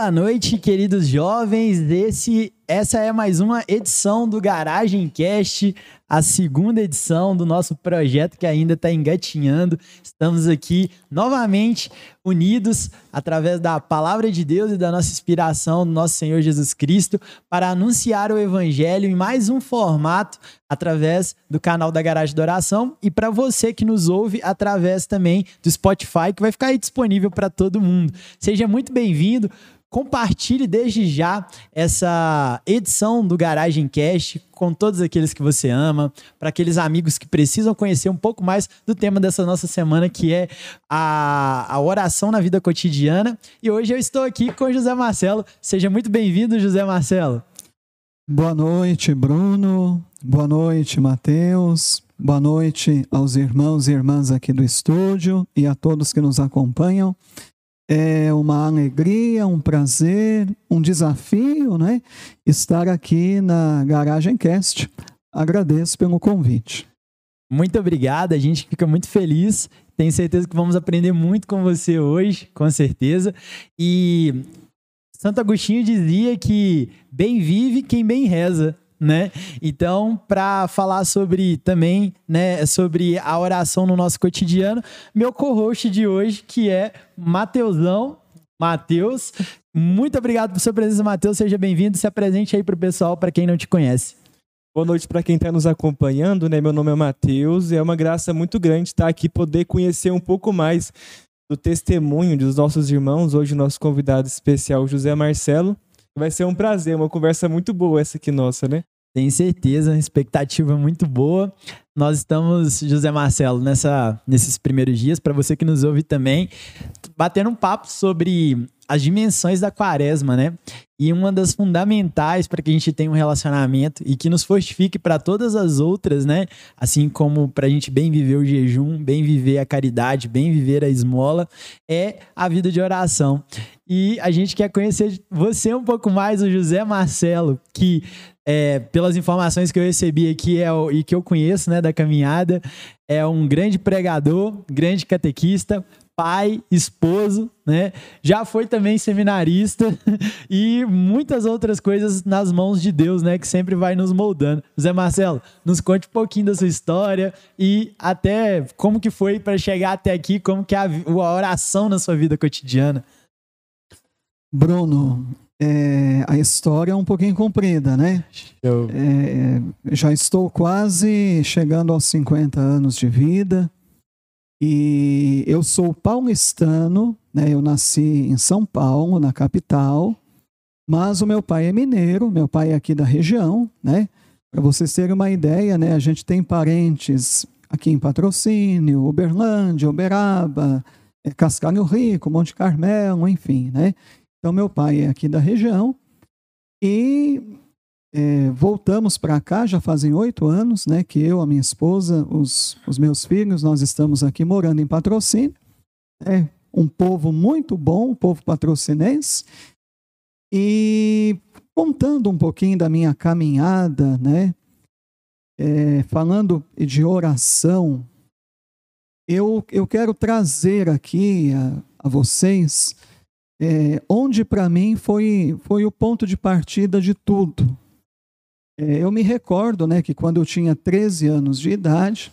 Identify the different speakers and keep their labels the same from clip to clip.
Speaker 1: Boa noite, queridos jovens. Esse, essa é mais uma edição do Garagem Cast, a segunda edição do nosso projeto que ainda está engatinhando. Estamos aqui novamente unidos através da palavra de Deus e da nossa inspiração do nosso Senhor Jesus Cristo para anunciar o Evangelho em mais um formato através do canal da Garagem da Oração e para você que nos ouve através também do Spotify, que vai ficar aí disponível para todo mundo. Seja muito bem-vindo. Compartilhe desde já essa edição do Garagem Cast com todos aqueles que você ama, para aqueles amigos que precisam conhecer um pouco mais do tema dessa nossa semana, que é a, a oração na vida cotidiana. E hoje eu estou aqui com o José Marcelo. Seja muito bem-vindo, José Marcelo.
Speaker 2: Boa noite, Bruno. Boa noite, Matheus. Boa noite aos irmãos e irmãs aqui do estúdio e a todos que nos acompanham. É uma alegria, um prazer, um desafio, né? Estar aqui na Garagem Cast. Agradeço pelo convite.
Speaker 1: Muito obrigado, a gente fica muito feliz. Tenho certeza que vamos aprender muito com você hoje, com certeza. E Santo Agostinho dizia que bem vive quem bem reza né? Então, para falar sobre também, né, sobre a oração no nosso cotidiano, meu co-host de hoje, que é Mateusão, Mateus. Muito obrigado por sua presença, Mateus. Seja bem-vindo. Se apresente aí para o pessoal, para quem não te conhece.
Speaker 3: Boa noite para quem está nos acompanhando, né? Meu nome é Matheus e é uma graça muito grande estar aqui poder conhecer um pouco mais do testemunho dos nossos irmãos. Hoje, nosso convidado especial, José Marcelo. Vai ser um prazer, uma conversa muito boa essa aqui nossa, né?
Speaker 1: Tenho certeza, expectativa muito boa. Nós estamos, José Marcelo, nessa, nesses primeiros dias, para você que nos ouve também, batendo um papo sobre as dimensões da quaresma, né? E uma das fundamentais para que a gente tenha um relacionamento e que nos fortifique para todas as outras, né? Assim como para a gente bem viver o jejum, bem viver a caridade, bem viver a esmola, é a vida de oração. E a gente quer conhecer você um pouco mais, o José Marcelo, que é, pelas informações que eu recebi aqui é, e que eu conheço né, da caminhada, é um grande pregador, grande catequista, pai, esposo, né? Já foi também seminarista e muitas outras coisas nas mãos de Deus, né? Que sempre vai nos moldando. Zé Marcelo, nos conte um pouquinho da sua história e até como que foi para chegar até aqui, como que é a, a oração na sua vida cotidiana.
Speaker 2: Bruno, é, a história é um pouquinho comprida, né? É, já estou quase chegando aos 50 anos de vida e eu sou paulistano, né? Eu nasci em São Paulo, na capital, mas o meu pai é mineiro, meu pai é aqui da região, né? Para vocês terem uma ideia, né? A gente tem parentes aqui em Patrocínio, Uberlândia, Uberaba, é, Cascalho Rico, Monte Carmelo, enfim, né? Então, meu pai é aqui da região e é, voltamos para cá, já fazem oito anos, né, que eu, a minha esposa, os, os meus filhos, nós estamos aqui morando em patrocínio. É um povo muito bom, um povo patrocinense. E contando um pouquinho da minha caminhada, né, é, falando de oração, eu, eu quero trazer aqui a, a vocês é, onde para mim foi, foi o ponto de partida de tudo. É, eu me recordo né, que quando eu tinha 13 anos de idade,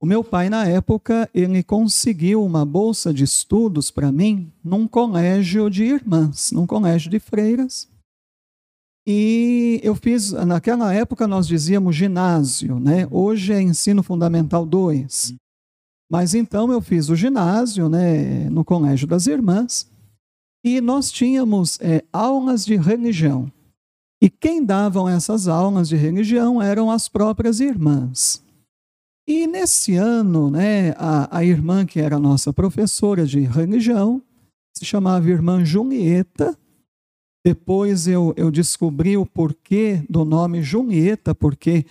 Speaker 2: o meu pai, na época, ele conseguiu uma bolsa de estudos para mim num colégio de irmãs, num colégio de freiras. E eu fiz, naquela época nós dizíamos ginásio, né? Hoje é ensino fundamental 2. Mas então eu fiz o ginásio, né, no colégio das irmãs. E nós tínhamos é, aulas de religião. E quem davam essas aulas de religião eram as próprias irmãs. E nesse ano, né, a, a irmã que era nossa professora de religião se chamava Irmã Julieta. Depois eu, eu descobri o porquê do nome Julieta, porque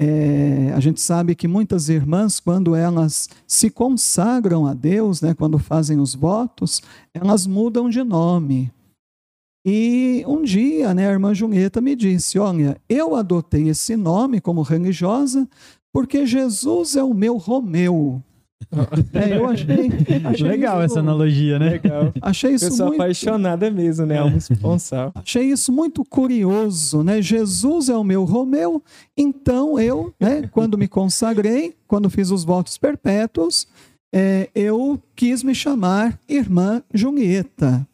Speaker 2: é, a gente sabe que muitas irmãs, quando elas se consagram a Deus, né, quando fazem os votos, elas mudam de nome. E um dia, né, a irmã Julieta me disse: Olha, eu adotei esse nome como religiosa porque Jesus é o meu Romeu. É, eu achei,
Speaker 1: achei legal isso, essa analogia, né? Legal.
Speaker 2: Achei isso
Speaker 3: Pessoa
Speaker 2: muito
Speaker 3: apaixonada mesmo, né? Alma esponsal.
Speaker 2: Achei isso muito curioso, né? Jesus é o meu Romeu, então eu, né, quando me consagrei, quando fiz os votos perpétuos, é, eu quis me chamar Irmã Julieta.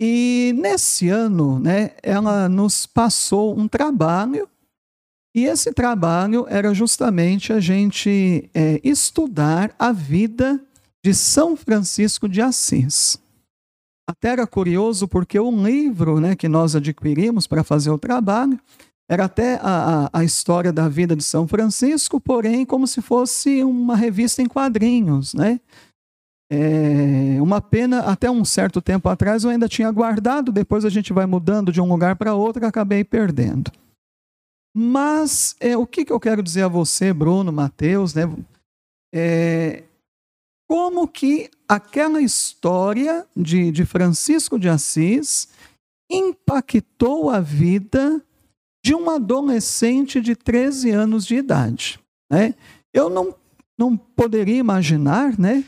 Speaker 2: E nesse ano, né, ela nos passou um trabalho, e esse trabalho era justamente a gente é, estudar a vida de São Francisco de Assis. Até era curioso porque o livro né, que nós adquirimos para fazer o trabalho era até a, a, a, história da vida de São Francisco, porém como se fosse uma revista em quadrinhos, né? É uma pena, até um certo tempo atrás eu ainda tinha guardado, depois a gente vai mudando de um lugar para outro, acabei perdendo. Mas é, o que, que eu quero dizer a você, Bruno, Mateus, né? É, como que aquela história de, de Francisco de Assis impactou a vida de um adolescente de 13 anos de idade. Né? Eu não, não poderia imaginar né,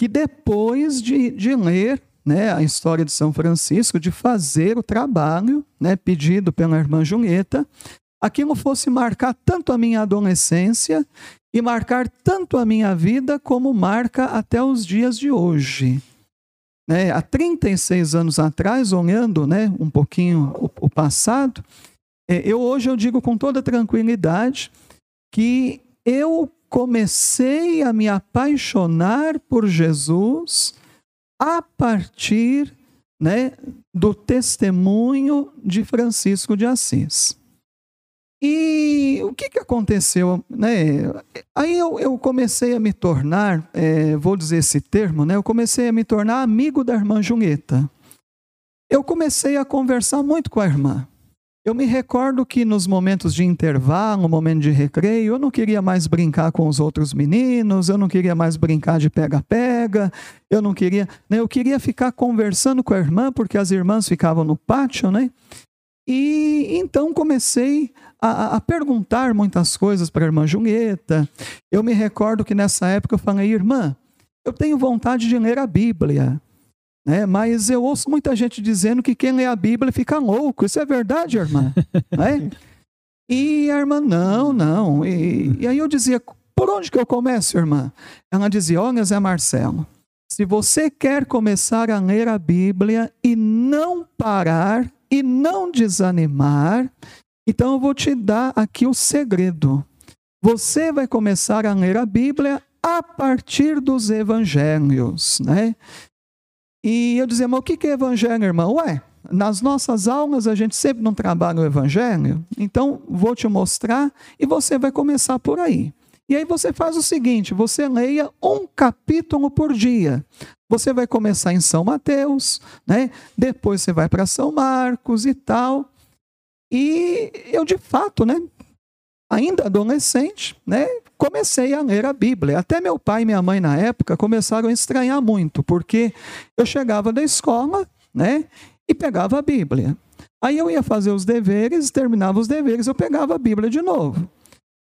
Speaker 2: que depois de, de ler né, a história de São Francisco, de fazer o trabalho né, pedido pela irmã Julieta, aquilo fosse marcar tanto a minha adolescência e marcar tanto a minha vida como marca até os dias de hoje. Né, há 36 anos atrás, olhando né, um pouquinho o, o passado, é, eu hoje eu digo com toda tranquilidade que eu comecei a me apaixonar por Jesus a partir né, do testemunho de Francisco de Assis. E o que, que aconteceu? Né? Aí eu, eu comecei a me tornar, é, vou dizer esse termo, né? eu comecei a me tornar amigo da irmã Julieta. Eu comecei a conversar muito com a irmã. Eu me recordo que nos momentos de intervalo, no momento de recreio, eu não queria mais brincar com os outros meninos, eu não queria mais brincar de pega-pega, eu não queria. Né, eu queria ficar conversando com a irmã, porque as irmãs ficavam no pátio, né? E então comecei a, a perguntar muitas coisas para a irmã Julieta. Eu me recordo que nessa época eu falei, irmã, eu tenho vontade de ler a Bíblia. Né? Mas eu ouço muita gente dizendo que quem lê a Bíblia fica louco. Isso é verdade, irmã? né? E a irmã, não, não. E, e aí eu dizia, por onde que eu começo, irmã? Ela dizia, olha, Zé Marcelo, se você quer começar a ler a Bíblia e não parar e não desanimar, então eu vou te dar aqui o segredo. Você vai começar a ler a Bíblia a partir dos evangelhos, né? E eu dizia, mas o que é evangelho, irmão? Ué, nas nossas aulas a gente sempre não trabalha o evangelho, então vou te mostrar e você vai começar por aí. E aí você faz o seguinte: você leia um capítulo por dia. Você vai começar em São Mateus, né? Depois você vai para São Marcos e tal. E eu de fato, né, ainda adolescente, né, comecei a ler a Bíblia. Até meu pai e minha mãe na época começaram a estranhar muito, porque eu chegava da escola, né, e pegava a Bíblia. Aí eu ia fazer os deveres, terminava os deveres, eu pegava a Bíblia de novo.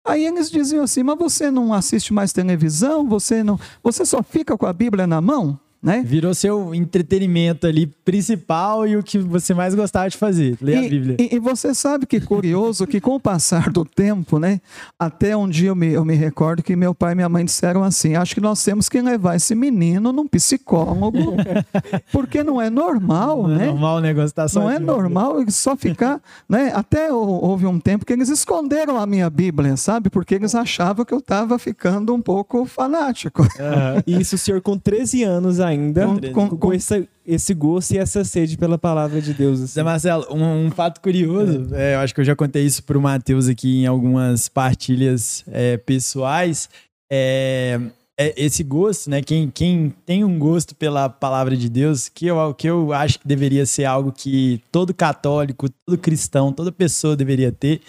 Speaker 2: Aí eles diziam assim: "Mas você não assiste mais televisão? Você não, você só fica com a Bíblia na mão?" Né?
Speaker 1: Virou seu entretenimento ali principal e o que você mais gostava de fazer, ler
Speaker 2: e,
Speaker 1: a Bíblia.
Speaker 2: E, e, você sabe que curioso que com o passar do tempo, né? Até um dia eu me, eu me recordo que meu pai e minha mãe disseram assim: acho que nós temos que levar esse menino num psicólogo, porque não é normal,
Speaker 1: não
Speaker 2: é né?
Speaker 1: É normal o negócio tá
Speaker 2: só. Não é normal só ficar, né? Até houve um tempo que eles esconderam a minha Bíblia, sabe? Porque eles achavam que eu estava ficando um pouco fanático.
Speaker 3: Uhum. E isso o senhor com 13 anos ainda, com, com, com esse, esse gosto e essa sede pela palavra de Deus.
Speaker 1: Assim. Zé Marcelo, um, um fato curioso, é. É, eu acho que eu já contei isso para o Matheus aqui em algumas partilhas é, pessoais. É, é, esse gosto, né? Quem, quem tem um gosto pela palavra de Deus, que eu, que eu acho que deveria ser algo que todo católico, todo cristão, toda pessoa deveria ter,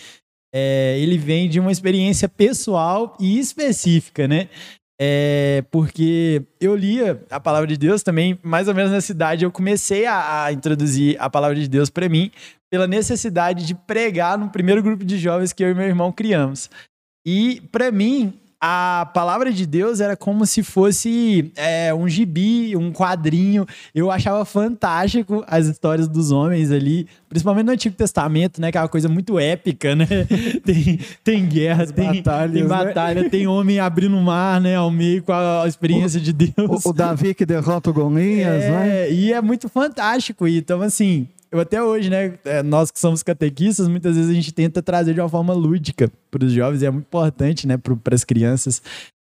Speaker 1: é, ele vem de uma experiência pessoal e específica, né? É, porque eu lia a palavra de Deus também, mais ou menos nessa idade, eu comecei a, a introduzir a palavra de Deus para mim, pela necessidade de pregar no primeiro grupo de jovens que eu e meu irmão criamos. E para mim, a palavra de Deus era como se fosse é, um gibi, um quadrinho. Eu achava fantástico as histórias dos homens ali, principalmente no Antigo Testamento, né? Que é uma coisa muito épica, né? Tem, tem guerra, tem, batalhas, tem né? batalha, né? tem homem abrindo o mar, né? Ao meio com a experiência
Speaker 2: o,
Speaker 1: de Deus.
Speaker 2: O, o, Davi que derrota o Golias, é,
Speaker 1: né? E é muito fantástico. Então, assim, eu até hoje, né, é, nós que somos catequistas, muitas vezes a gente tenta trazer de uma forma lúdica para os jovens, e é muito importante, né, para as crianças,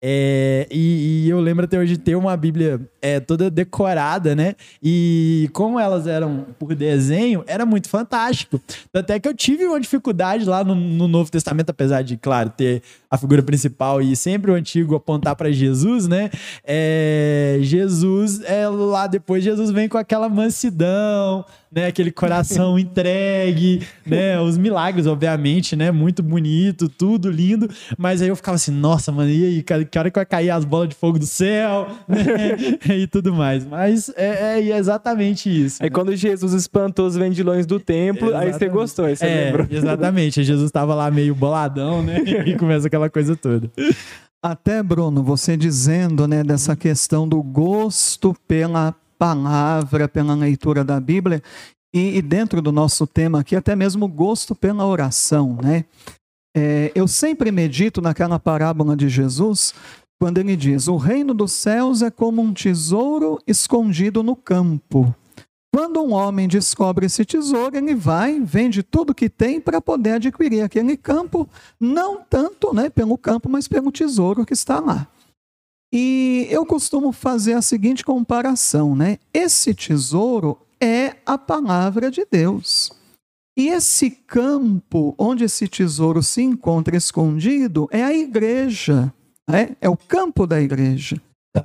Speaker 1: é, e, e, eu lembro até hoje de ter uma Bíblia é, toda decorada, né? E como elas eram por desenho, era muito fantástico. Até que eu tive uma dificuldade lá no, no, Novo Testamento, apesar de, claro, ter a figura principal e sempre o antigo apontar para Jesus, né? É, Jesus, é, lá depois, Jesus vem com aquela mansidão, né? Aquele coração entregue, né? Os milagres, obviamente, né? Muito bonito, tudo lindo. Mas aí eu ficava assim, nossa, mano, e aí, cara, que hora que vai cair as bolas de fogo do céu, né? e tudo mais. Mas é, é, é exatamente isso.
Speaker 3: Aí né? quando Jesus espantou os vendilhões do templo, exatamente. aí você gostou, aí você é, lembrou.
Speaker 1: Exatamente, Jesus estava lá meio boladão, né? E começa aquela coisa toda.
Speaker 2: Até, Bruno, você dizendo, né, dessa questão do gosto pela palavra, pela leitura da Bíblia, e, e dentro do nosso tema aqui, até mesmo gosto pela oração, né? É, eu sempre medito naquela parábola de Jesus, quando ele diz: O reino dos céus é como um tesouro escondido no campo. Quando um homem descobre esse tesouro, ele vai, vende tudo que tem para poder adquirir aquele campo, não tanto né, pelo campo, mas pelo tesouro que está lá. E eu costumo fazer a seguinte comparação, né? Esse tesouro é a palavra de Deus. E esse campo onde esse tesouro se encontra escondido é a igreja, né? é o campo da igreja.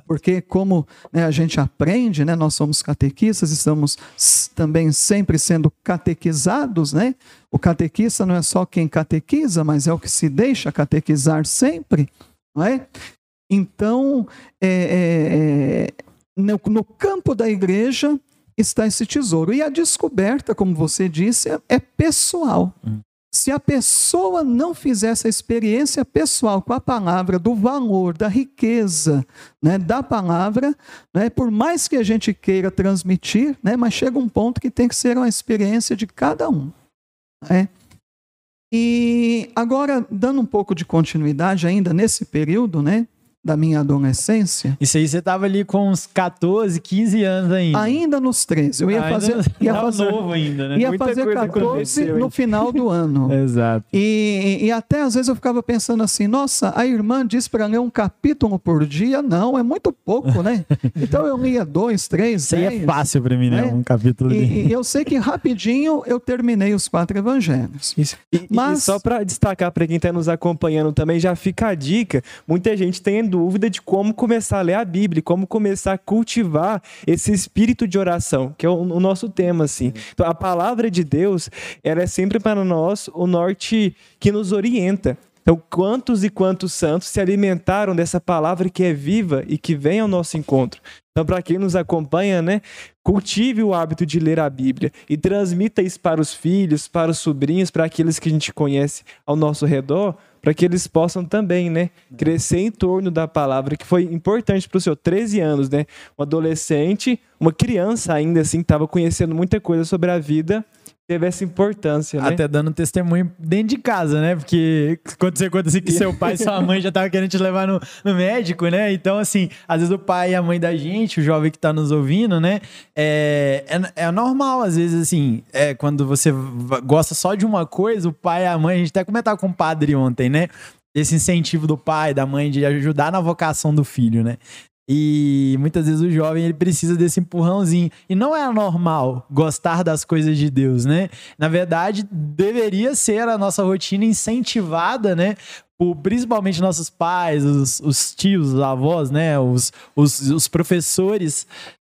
Speaker 2: Porque, como né, a gente aprende, né, nós somos catequistas, estamos também sempre sendo catequizados. Né? O catequista não é só quem catequiza, mas é o que se deixa catequizar sempre. Não é? Então, é, é, é, no, no, campo da igreja está esse tesouro. E a descoberta, como você disse, é, é pessoal. Hum. Se a pessoa não fizer essa experiência pessoal com a palavra, do valor, da riqueza né, da palavra, né, por mais que a gente queira transmitir, né, mas chega um ponto que tem que ser uma experiência de cada um. Né? E agora, dando um pouco de continuidade ainda nesse período, né, da minha adolescência.
Speaker 1: Isso aí você estava ali com uns 14, 15 anos ainda.
Speaker 2: Ainda nos 13. Eu ia
Speaker 1: ainda
Speaker 2: fazer. Ia
Speaker 1: fazer novo ainda, né?
Speaker 2: Ia Muita fazer 14 no final do ano.
Speaker 1: Exato.
Speaker 2: E, e, até às vezes eu ficava pensando assim: nossa, a irmã disse para ler um capítulo por dia. Não, é muito pouco, né? Então eu lia dois, três, Isso
Speaker 1: dez, aí é fácil para mim, né? né? Um capítulo.
Speaker 2: E, e, eu sei que rapidinho eu terminei os quatro evangelhos.
Speaker 3: Isso. E, Mas... só para destacar para quem está nos acompanhando também, já fica a dica: muita gente tem dúvida de como começar a ler a Bíblia, como começar a cultivar esse espírito de oração, que é o, o nosso tema, assim. Então, a palavra de Deus, ela é sempre para nós o norte que nos orienta. Então, quantos e quantos santos se alimentaram dessa palavra que é viva e que vem ao nosso encontro? Então, para quem nos acompanha, né, cultive o hábito de ler a Bíblia e transmita isso para os filhos, para os sobrinhos, para aqueles que a gente conhece ao nosso redor, para que eles possam também, né, crescer em torno da palavra, que foi importante para o senhor, 13 anos, né, um adolescente, uma criança ainda assim, estava conhecendo muita coisa sobre a vida, teve essa importância, né?
Speaker 1: Até dando testemunho dentro de casa, né? Porque quando você conta assim que seu pai e sua mãe já estavam querendo te levar no, no, médico, né? Então, assim, às vezes o pai e a mãe da gente, o jovem que está nos ouvindo, né? É, é, é, normal, às vezes, assim, é, quando você gosta só de uma coisa, o pai e a mãe, a gente até comentava com o padre ontem, né? Esse incentivo do pai, da mãe, de ajudar na vocação do filho, né? E muitas vezes o jovem ele precisa desse empurrãozinho. E não é normal gostar das coisas de Deus, né? Na verdade, deveria ser a nossa rotina incentivada, né? Por, principalmente nossos pais, os, os tios, os avós, né? Os, os, os professores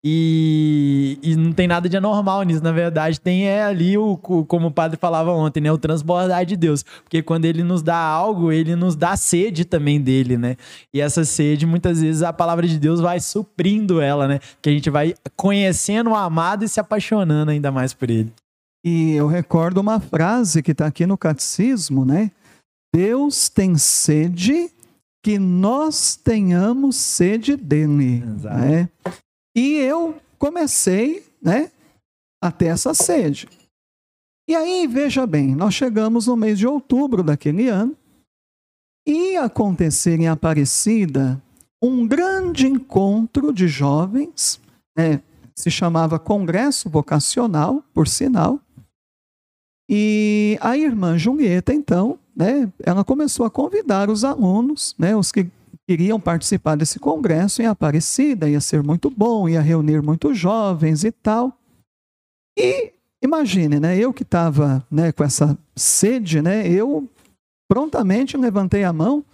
Speaker 1: e, e, não tem nada de anormal nisso, na verdade, tem é ali o, como o padre falava ontem, né, o transbordar de Deus, porque quando ele nos dá algo, ele nos dá sede também dele, né? E essa sede, muitas vezes a palavra de Deus vai suprindo ela, né? Que a gente vai conhecendo o amado e se apaixonando ainda mais por ele.
Speaker 2: E eu recordo uma frase que está aqui no catecismo, né? Deus tem sede que nós tenhamos sede dele. Né? E eu comecei né, a ter essa sede. E aí, veja bem, nós chegamos no mês de outubro daquele ano, ia acontecer em Aparecida um grande encontro de jovens, né, se chamava Congresso Vocacional, por sinal, e a irmã Julieta, então, né, ela começou a convidar os alunos, né, os que queriam participar desse congresso em Aparecida, ia ser muito bom, ia reunir muitos jovens e tal. E imagine, né, eu que estava né, com essa sede, né, eu prontamente levantei a mão,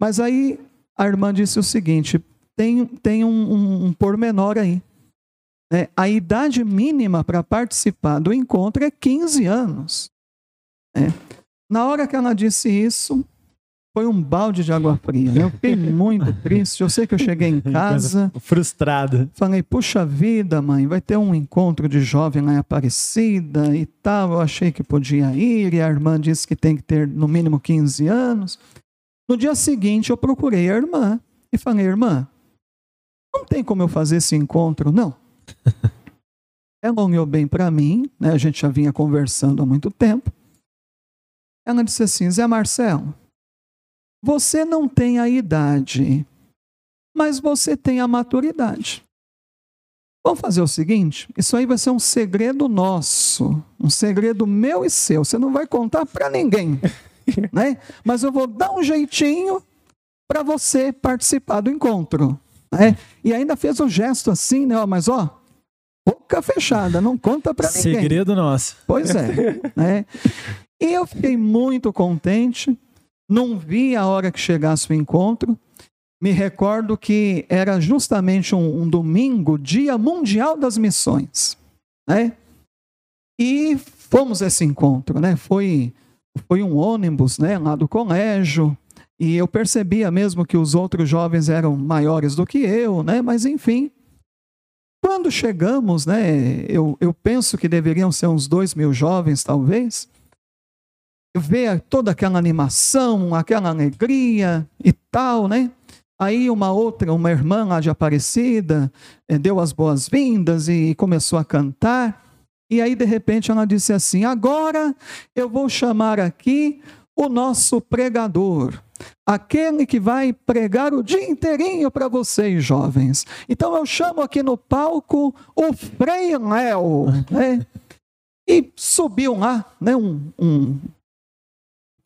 Speaker 2: mas aí a irmã disse o seguinte: tem, tem um, um, um pormenor aí. Né? A idade mínima para participar do encontro é 15 anos. Né? Na hora que ela disse isso, foi um balde de água fria. Né? Eu fiquei muito triste. Eu sei que eu cheguei em casa.
Speaker 1: Frustrado.
Speaker 2: Falei, puxa vida, mãe, vai ter um encontro de jovem lá em Aparecida e tal. Eu achei que podia ir, e a irmã disse que tem que ter no mínimo 15 anos. No dia seguinte, eu procurei a irmã e falei, irmã, não tem como eu fazer esse encontro, não. Ela olhou bem para mim, né? a gente já vinha conversando há muito tempo. Ela disse assim: Zé Marcelo, você não tem a idade, mas você tem a maturidade. Vamos fazer o seguinte: isso aí vai ser um segredo nosso, um segredo meu e seu. Você não vai contar para ninguém, né? Mas eu vou dar um jeitinho para você participar do encontro. Né? E ainda fez um gesto assim, né? Mas ó, boca fechada, não conta para ninguém.
Speaker 1: Segredo nosso.
Speaker 2: Pois é. né? E eu fiquei muito contente. Não vi a hora que chegasse o encontro. Me recordo que era justamente um, um domingo, Dia Mundial das Missões. Né? E fomos a esse encontro, né? Foi, foi um ônibus né, lá do colégio. E eu percebia mesmo que os outros jovens eram maiores do que eu, né? Mas enfim. Quando chegamos, né? Eu, eu penso que deveriam ser uns dois mil jovens, talvez. Ver toda aquela animação, aquela alegria e tal, né? Aí uma outra, uma irmã lá de Aparecida, eh, deu as boas-vindas e começou a cantar. E aí, de repente, ela disse assim: Agora eu vou chamar aqui o nosso pregador aquele que vai pregar o dia inteirinho para vocês, jovens. Então eu chamo aqui no palco o Frei Léo, né? E subiu lá, né? Um, um...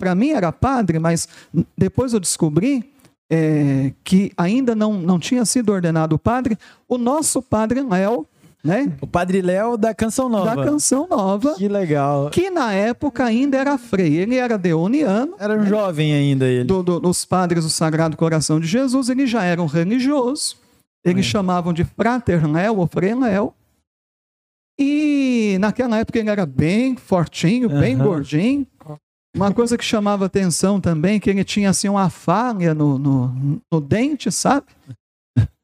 Speaker 2: para mim era padre, mas depois eu descobri é, que ainda não, não tinha sido ordenado padre. O nosso padre Léo né?
Speaker 1: O Padre Léo da Canção Nova.
Speaker 2: Da Canção Nova.
Speaker 1: Que legal.
Speaker 2: Que na época ainda era frei. Ele era deoniano.
Speaker 1: Era um né? jovem ainda ele.
Speaker 2: Do, do, dos padres do Sagrado Coração de Jesus. Ele já era um religioso. Eles é. chamavam de Frater Léo ou Frei Léo. E naquela época ele era bem fortinho, bem uhum. gordinho. Uma coisa que chamava atenção também, que ele tinha assim uma falha no, no, no dente, sabe?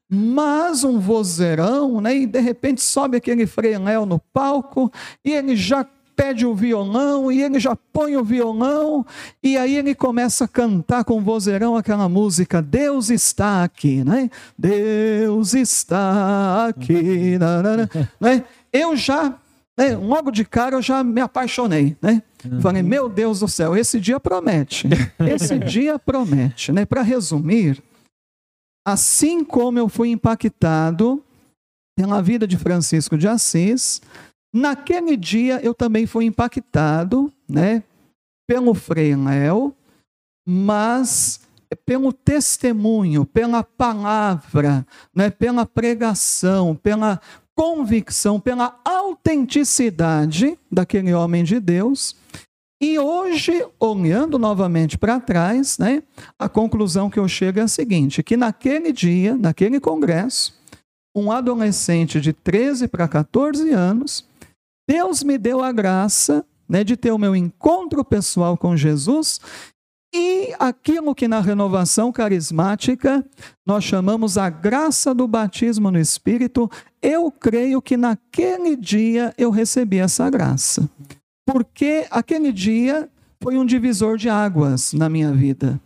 Speaker 2: mas um vozeirão, né? E de repente sobe aquele Léo no palco e ele já pede o violão e ele já põe o violão e aí ele começa a cantar com vozeirão aquela música Deus está aqui, né? Deus está aqui, né? Eu já né, logo de cara eu já me apaixonei, né? Uhum. Falei, meu Deus do céu, esse dia promete. Esse dia promete, né? Para resumir, Assim como eu fui impactado pela vida de Francisco de Assis, naquele dia eu também fui impactado, né, pelo Frei Léo, mas pelo testemunho, pela palavra, né, pela pregação, pela convicção, pela autenticidade daquele homem de Deus. E hoje, olhando novamente para trás, né, a conclusão que eu chego é a seguinte: que naquele dia, naquele congresso, um adolescente de 13 para 14 anos, Deus me deu a graça né, de ter o meu encontro pessoal com Jesus e aquilo que na renovação carismática nós chamamos a graça do batismo no Espírito, eu creio que naquele dia eu recebi essa graça porque aquele dia foi um divisor de águas na minha vida.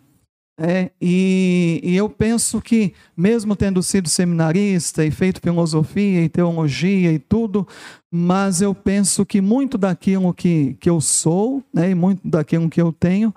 Speaker 2: É, e, e, eu penso que, mesmo tendo sido seminarista e feito filosofia e teologia e tudo, mas eu penso que muito daquilo que, que eu sou, né, e muito daquilo que eu tenho,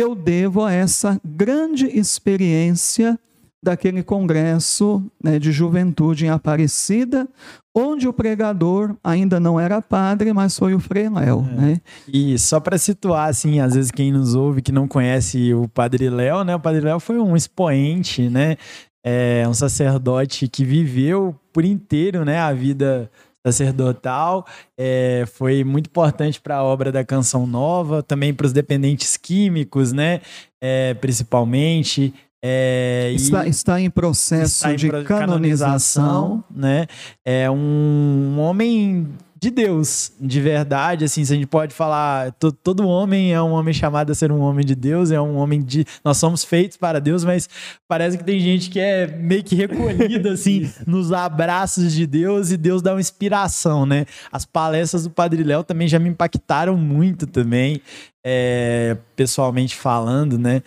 Speaker 2: eu devo a essa grande experiência daquele congresso né, de juventude em Aparecida, onde o pregador ainda não era padre, mas foi o Frei Léo. É. Né?
Speaker 1: E só para situar, assim, às vezes quem nos ouve que não conhece o Padre Léo, né? O Padre Léo foi um expoente, né? É um sacerdote que viveu por inteiro, né, a vida sacerdotal, é, foi muito importante para a obra da Canção Nova, também para os dependentes químicos, né, é, principalmente. É,
Speaker 2: está, está, em processo está em de canonização, canonização,
Speaker 1: né? É um, um homem de Deus, de verdade, assim, se a gente pode falar, to, todo homem é um homem chamado a ser um homem de Deus, é um homem de, nós somos feitos para Deus, mas parece que tem gente que é meio que recolhida, assim, nos abraços de Deus e Deus dá uma inspiração, né? As palestras do Padre Léo também já me impactaram muito também, é, pessoalmente falando, né?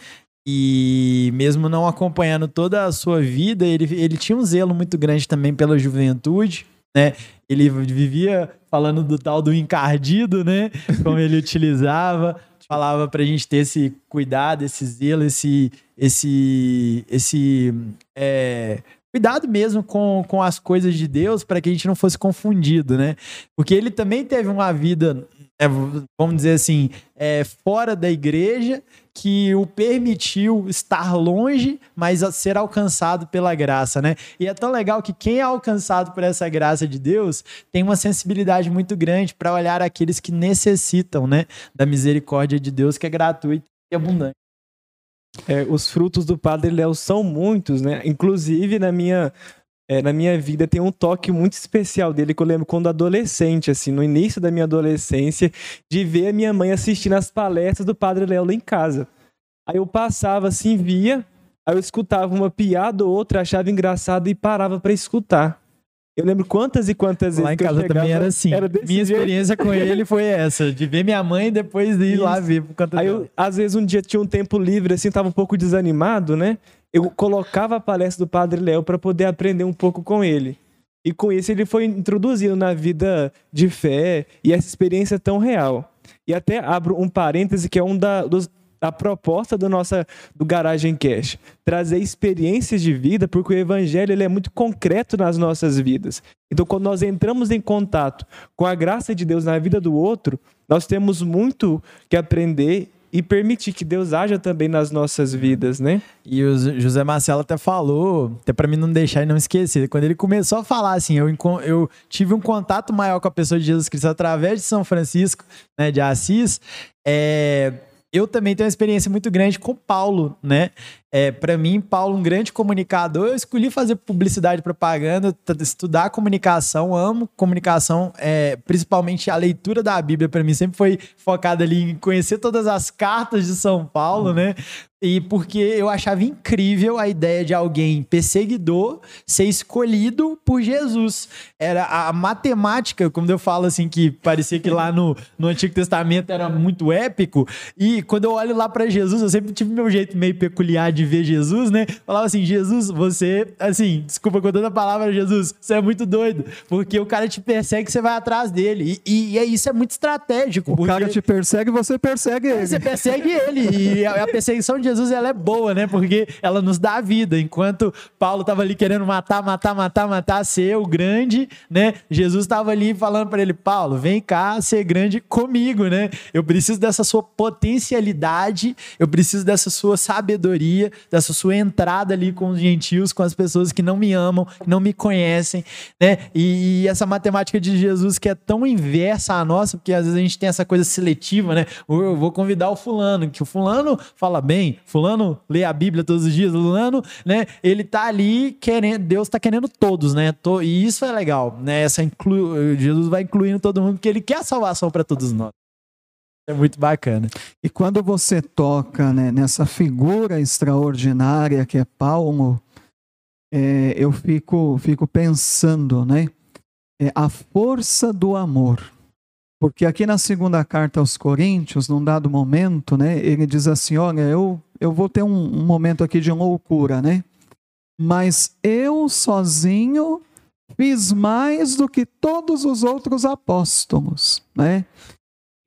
Speaker 1: E mesmo não acompanhando toda a sua vida, ele, ele tinha um zelo muito grande também pela juventude, né? Ele vivia falando do tal do encardido, né? Como ele utilizava, falava pra gente ter esse cuidado, esse zelo, esse esse esse é, cuidado mesmo com, com as coisas de Deus para que a gente não fosse confundido, né? Porque ele também teve uma vida é, vamos dizer assim, é, fora da igreja, que o permitiu estar longe, mas a ser alcançado pela graça, né? E é tão legal que quem é alcançado por essa graça de Deus tem uma sensibilidade muito grande para olhar aqueles que necessitam, né, da misericórdia de Deus que é gratuita e abundante.
Speaker 3: É, os frutos do Padre Léo são muitos, né? Inclusive na minha é, na minha vida tem um toque muito especial dele que eu lembro quando adolescente, assim, no início da minha adolescência, de ver a minha mãe assistindo as palestras do Padre Léo lá em casa. Aí eu passava assim, via, aí eu escutava uma piada ou outra, achava engraçado e parava para escutar. Eu lembro quantas e quantas vezes.
Speaker 1: Lá em casa chegava, também era assim. Era minha jeito. experiência com ele foi essa, de ver minha mãe e depois de ir Isso. lá ver por conta
Speaker 3: Aí eu, às vezes, um dia tinha um tempo livre, assim, tava um pouco desanimado, né? Eu colocava a palestra do Padre Léo para poder aprender um pouco com ele. E com isso ele foi introduzido na vida de fé e essa experiência tão real. E até abro um parêntese que é um da, dos, proposta do nossa do Garagem Cash, trazer experiências de vida, porque o evangelho ele é muito concreto nas nossas vidas. Então, quando nós entramos em contato com a graça de Deus na vida do outro, nós temos muito que aprender e permitir que Deus haja também nas nossas vidas, né?
Speaker 1: E o José Marcelo até falou, até para mim não deixar e não esquecer, quando ele começou a falar assim, eu, eu tive um contato maior com a pessoa de Jesus Cristo através de São Francisco, né, de Assis, é, eu também tenho uma experiência muito grande com Paulo, né? É, para mim, Paulo, um grande comunicador, eu escolhi fazer publicidade e propaganda, estudar comunicação, amo comunicação, é, principalmente a leitura da Bíblia, para mim sempre foi focada ali em conhecer todas as cartas de São Paulo, né? E porque eu achava incrível a ideia de alguém perseguidor ser escolhido por Jesus. Era a matemática, como eu falo assim, que parecia que lá no, no Antigo Testamento era muito épico. E quando eu olho lá para Jesus, eu sempre tive meu jeito meio peculiar de ver Jesus, né? Falava assim: Jesus, você, assim, desculpa com toda a palavra, Jesus, você é muito doido. Porque o cara te persegue, você vai atrás dele. E, e é, isso é muito estratégico.
Speaker 2: O cara te persegue, você persegue ele.
Speaker 1: Você persegue ele. E a, a perseguição de Jesus ela é boa, né? Porque ela nos dá a vida. Enquanto Paulo estava ali querendo matar, matar, matar, matar, ser o grande, né? Jesus estava ali falando para ele: Paulo, vem cá ser grande comigo, né? Eu preciso dessa sua potencialidade, eu preciso dessa sua sabedoria, dessa sua entrada ali com os gentios, com as pessoas que não me amam, que não me conhecem, né? E, e essa matemática de Jesus que é tão inversa à nossa, porque às vezes a gente tem essa coisa seletiva, né? Eu vou convidar o fulano, que o fulano fala bem, fulano lê a Bíblia todos os dias, fulano, né? Ele tá ali querendo, Deus tá querendo todos, né? E isso é legal, né? Essa inclu... Jesus vai incluindo todo mundo porque ele quer a salvação para todos nós. É muito bacana.
Speaker 2: E quando você toca né, nessa figura extraordinária que é Paulo, é, eu fico, fico pensando, né? É a força do amor. Porque aqui na segunda carta aos Coríntios, num dado momento, né, ele diz assim: Olha, eu, eu vou ter um, um momento aqui de loucura, né? Mas eu sozinho fiz mais do que todos os outros apóstolos, né?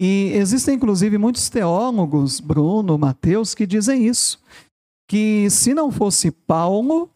Speaker 2: E existem inclusive muitos teólogos, Bruno, Mateus, que dizem isso, que se não fosse Paulo,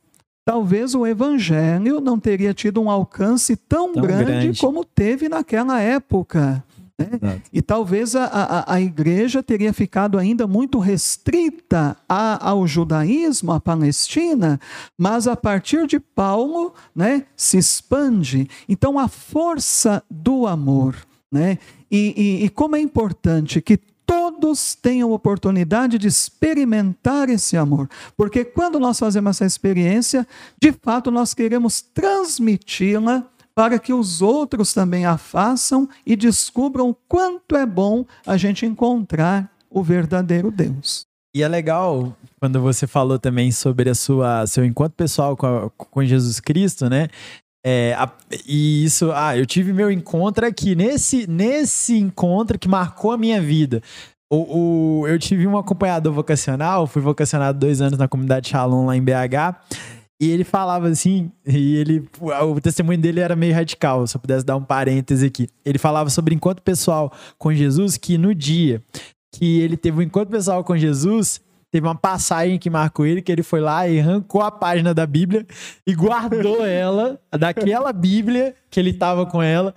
Speaker 2: talvez o evangelho não teria tido um alcance tão, tão grande, grande, como teve naquela época. Né? E talvez a, a, a, igreja teria ficado ainda muito restrita a, ao judaísmo, à Palestina, mas a partir de Paulo né, se expande. Então, a força do amor. Né? E, e, e como é importante que todos tenham oportunidade de experimentar esse amor. Porque quando nós fazemos essa experiência, de fato nós queremos transmiti-la para que os outros também a façam e descubram quanto é bom a gente encontrar o verdadeiro Deus.
Speaker 1: E é legal quando você falou também sobre a sua seu encontro pessoal com, a, com Jesus Cristo, né? É, a, e isso, ah, eu tive meu encontro aqui, nesse, nesse encontro que marcou a minha vida. O, o, eu tive um acompanhador vocacional, fui vocacionado dois anos na comunidade Shalom lá em BH. E ele falava assim, e ele, o testemunho dele era meio radical, se eu pudesse dar um parêntese aqui. Ele falava sobre encontro pessoal com Jesus, que no dia que ele teve um encontro pessoal com Jesus, teve uma passagem que marcou ele, que ele foi lá e arrancou a página da Bíblia e guardou ela, daquela Bíblia que ele estava com ela.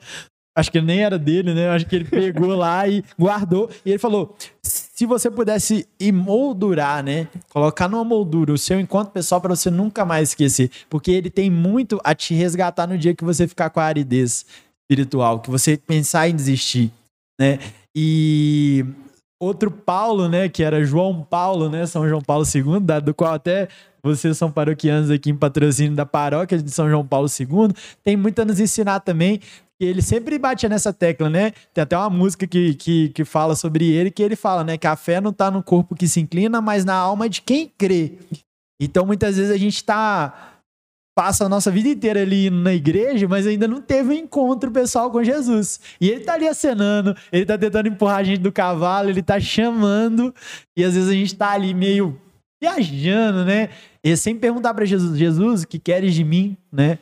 Speaker 1: Acho que nem era dele, né? Acho que ele pegou lá e guardou. E ele falou: se você pudesse emoldurar, né? Colocar numa moldura o seu encontro pessoal para você nunca mais esquecer. Porque ele tem muito a te resgatar no dia que você ficar com a aridez espiritual, que você pensar em desistir, né? E outro Paulo, né? Que era João Paulo, né? São João Paulo II, do qual até vocês são paroquianos aqui em patrocínio da paróquia de São João Paulo II, tem muito a nos ensinar também, ele sempre batia nessa tecla, né? Tem até uma música que, que, que fala sobre ele, que ele fala, né? Que a fé não está no corpo que se inclina, mas na alma de quem crê. Então, muitas vezes a gente está passa a nossa vida inteira ali na igreja, mas ainda não teve um encontro pessoal com Jesus. E ele tá ali acenando, ele tá tentando empurrar a gente do cavalo, ele tá chamando, e às vezes a gente tá ali meio viajando, né? E sem perguntar para Jesus, Jesus, o que queres de mim, né?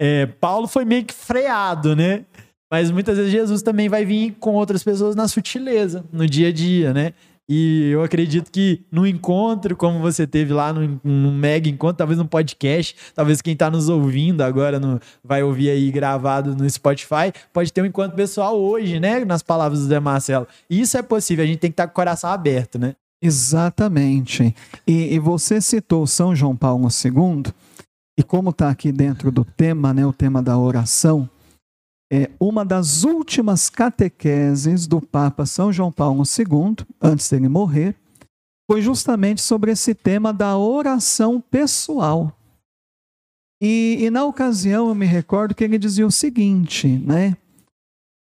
Speaker 1: É, Paulo foi meio que freado, né? Mas muitas vezes Jesus também vai vir com outras pessoas na sutileza, no dia a dia, né? E eu acredito que no encontro, como você teve lá no, no mega encontro, talvez no podcast, talvez quem está nos ouvindo agora no, vai ouvir aí gravado no Spotify, pode ter um encontro pessoal hoje, né? Nas palavras do Zé Marcelo. Isso é possível, a gente tem que estar tá com o coração aberto, né?
Speaker 2: Exatamente. E, e você citou São João Paulo II, e como está aqui dentro do tema, né, o tema da oração, é uma das últimas catequeses do Papa São João Paulo II, antes dele morrer, foi justamente sobre esse tema da oração pessoal. E, e na ocasião eu me recordo que ele dizia o seguinte, né?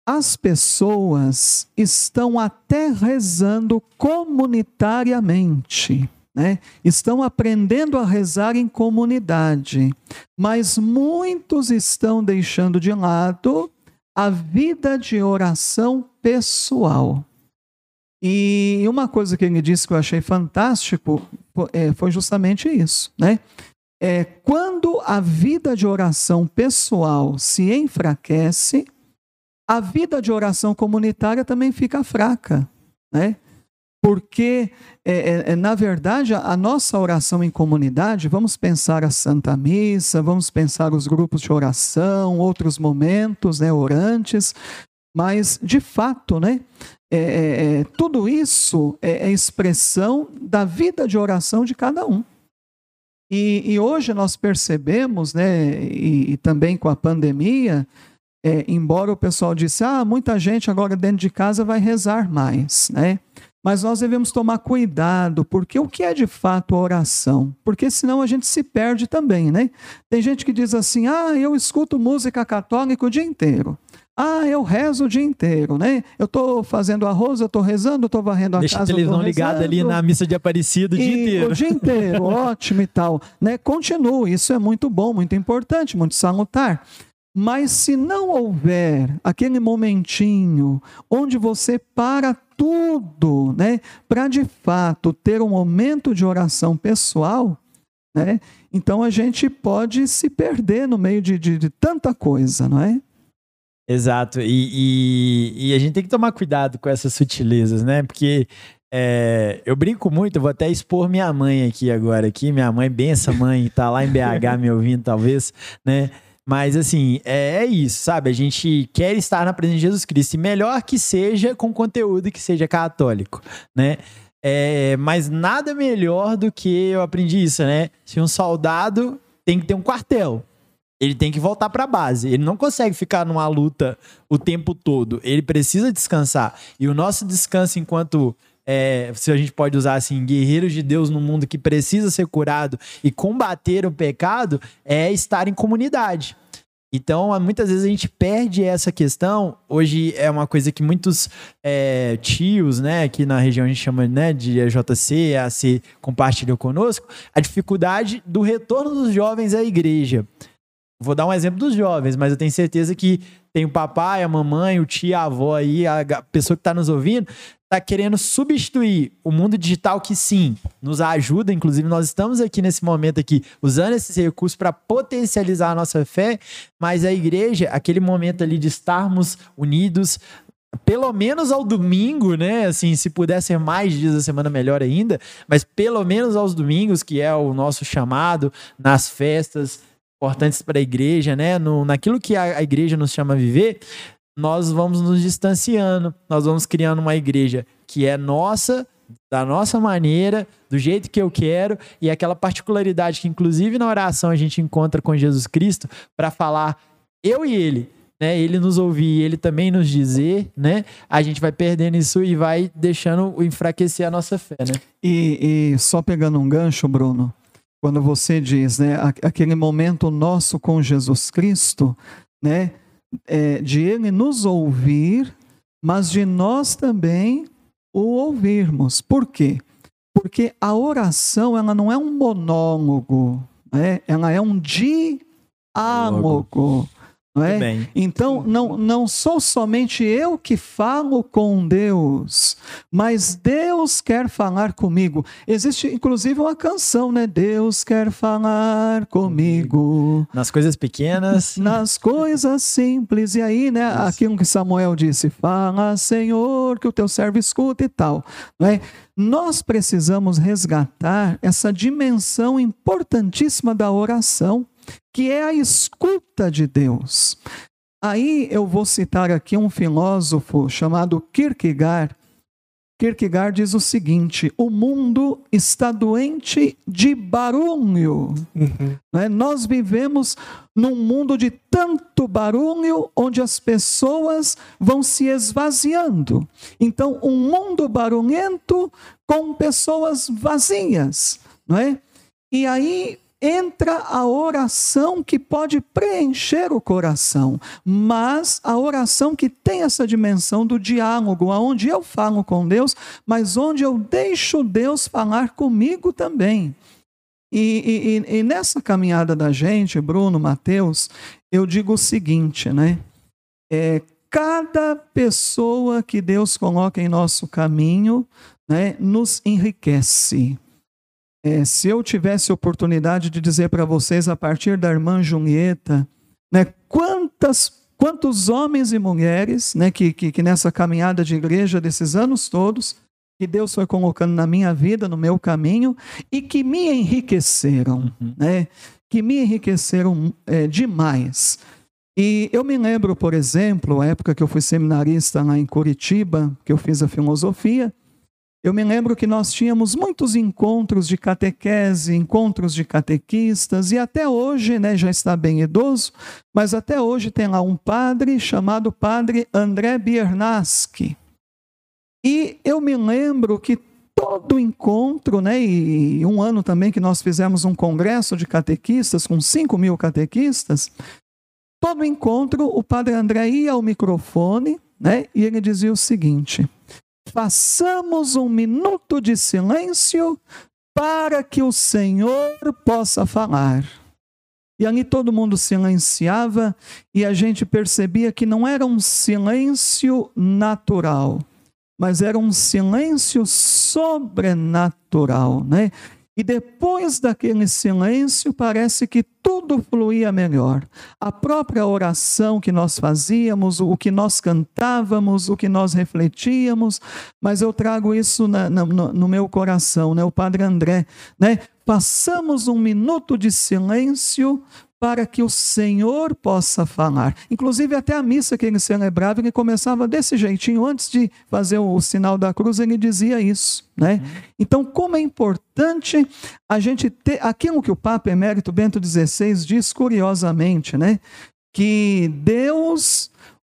Speaker 2: As pessoas estão até rezando comunitariamente né? Estão aprendendo a rezar em comunidade, mas muitos estão deixando de lado a vida de oração pessoal. E uma coisa que ele disse que eu achei fantástico é, foi justamente isso, né? É, quando a vida de oração pessoal se enfraquece, a vida de oração comunitária também fica fraca, né? Porque, é, é, é, na verdade, a, nossa oração em comunidade, vamos pensar a Santa Missa, vamos pensar os grupos de oração, outros momentos né, orantes, mas, de fato, né, é, é, é tudo isso é, expressão da vida de oração de cada um. E, e hoje nós percebemos, né, e, e também com a pandemia, embora o pessoal disse, ah, muita gente agora dentro de casa vai rezar mais, né? Mas nós devemos tomar cuidado, porque o que é de fato a oração? Porque senão a gente se perde também, né? Tem gente que diz assim: ah, eu escuto música católica o dia inteiro. Ah, eu rezo o dia inteiro, né? Eu estou fazendo arroz, eu estou rezando, eu estou varrendo a
Speaker 1: Deixa
Speaker 2: casa.
Speaker 1: Deixa a televisão ligada ali na missa de Aparecida o dia inteiro.
Speaker 2: O dia inteiro, ótimo e tal. Né? Continue, isso é muito bom, muito importante, muito salutar. Mas se não houver aquele momentinho onde você para tudo, né, para de fato ter um momento de oração pessoal, né, então a gente pode se perder no meio de, de, de tanta coisa, não é?
Speaker 1: Exato, e, e, e, a gente tem que tomar cuidado com essas sutilezas, né? Porque é, eu brinco muito, vou até expor minha mãe aqui agora, aqui, minha mãe, essa mãe, tá lá em BH me ouvindo, talvez, né? Mas assim, é, é, isso, sabe? A gente quer estar na presença de Jesus Cristo. E melhor que seja com conteúdo que seja católico, né? É, mas nada melhor do que eu aprendi isso, né? Se um soldado tem que ter um quartel. Ele tem que voltar para a base. Ele não consegue ficar numa luta o tempo todo. Ele precisa descansar. E o nosso descanso enquanto é, se a gente pode usar assim, guerreiros de Deus no mundo que precisa ser curado e combater o pecado, é estar em comunidade. Então, muitas vezes a gente perde essa questão. Hoje é uma coisa que muitos é, tios, né, aqui na região a gente chama né, de EJC, EAC, compartilham conosco, a dificuldade do retorno dos jovens à igreja. Vou dar um exemplo dos jovens, mas eu tenho certeza que tem o papai, a mamãe, o tio, a avó aí, a pessoa que está nos ouvindo, está querendo substituir o mundo digital que sim nos ajuda, inclusive nós estamos aqui nesse momento aqui usando esses recursos para potencializar a nossa fé, mas a igreja, aquele momento ali de estarmos unidos, pelo menos ao domingo, né? Assim, se puder ser mais dias da semana, melhor ainda, mas pelo menos aos domingos, que é o nosso chamado, nas festas importantes para a igreja, né? No, naquilo que a, a igreja nos chama a viver, nós vamos nos distanciando, nós vamos criando uma igreja que é nossa, da nossa maneira, do jeito que eu quero, e aquela particularidade que, inclusive, na oração a gente encontra com Jesus Cristo para falar eu e ele. Né, ele nos ouvir, ele também nos dizer, né? A gente vai perdendo isso e vai deixando enfraquecer a nossa fé, né?
Speaker 2: E, e só pegando um gancho, Bruno, quando você diz, né, aquele momento nosso com Jesus Cristo, né? é, de ele nos ouvir, mas de nós também o ouvirmos. Por quê? Porque a oração ela não é um monólogo, né? ela é um diálogo. Não é? Então, não, não sou somente eu que falo com Deus, mas Deus quer falar comigo. Existe, inclusive, uma canção, né? Deus quer falar comigo.
Speaker 1: Nas coisas pequenas.
Speaker 2: Nas coisas simples. E aí, né? Isso. Aquilo que Samuel disse: Fala, Senhor, que o teu servo escuta e tal. Não é? Nós precisamos resgatar essa dimensão importantíssima da oração que é a escuta de Deus. Aí eu vou citar aqui um filósofo chamado Kierkegaard. Kierkegaard diz o seguinte: o mundo está doente de barulho. Uhum. Né? Nós vivemos num mundo de tanto barulho, onde as pessoas vão se esvaziando. Então, um mundo barulhento com pessoas vazias, não é? E aí entra a oração que pode preencher o coração, mas a oração que tem essa dimensão do diálogo, aonde eu falo com Deus, mas onde eu deixo Deus falar comigo também. E, e, e nessa caminhada da gente, Bruno, Mateus, eu digo o seguinte, né? É, cada pessoa que Deus coloca em nosso caminho, né, nos enriquece. É, se eu tivesse oportunidade de dizer para vocês, a partir da irmã Julieta, né, quantas, quantos homens e mulheres né, que, que, que nessa caminhada de igreja desses anos todos, que Deus foi colocando na minha vida, no meu caminho, e que me enriqueceram, uhum. né, que me enriqueceram é, demais. E eu me lembro, por exemplo, a época que eu fui seminarista lá em Curitiba, que eu fiz a filosofia, eu me lembro que nós tínhamos muitos encontros de catequese, encontros de catequistas, e até hoje, né, já está bem idoso, mas até hoje tem lá um padre chamado Padre André Biernaschi. E eu me lembro que todo encontro, né, e um ano também que nós fizemos um congresso de catequistas com 5 mil catequistas, todo encontro o Padre André ia ao microfone né, e ele dizia o seguinte façamos um minuto de silêncio para que o Senhor possa falar. E ali todo mundo silenciava e a gente percebia que não era um silêncio natural, mas era um silêncio sobrenatural, né? E depois daquele silêncio, parece que tudo fluía melhor. A própria oração que nós fazíamos, o que nós cantávamos, o que nós refletíamos, mas eu trago isso na, na, no, meu coração, né? O Padre André, né? Passamos um minuto de silêncio para que o Senhor possa falar. Inclusive, até a missa que ele celebrava, ele começava desse jeitinho, antes de fazer o, sinal da cruz, ele dizia isso. Né? Uhum. Então, como é importante a gente ter aquilo que o Papa Emérito Bento XVI diz curiosamente, né? que Deus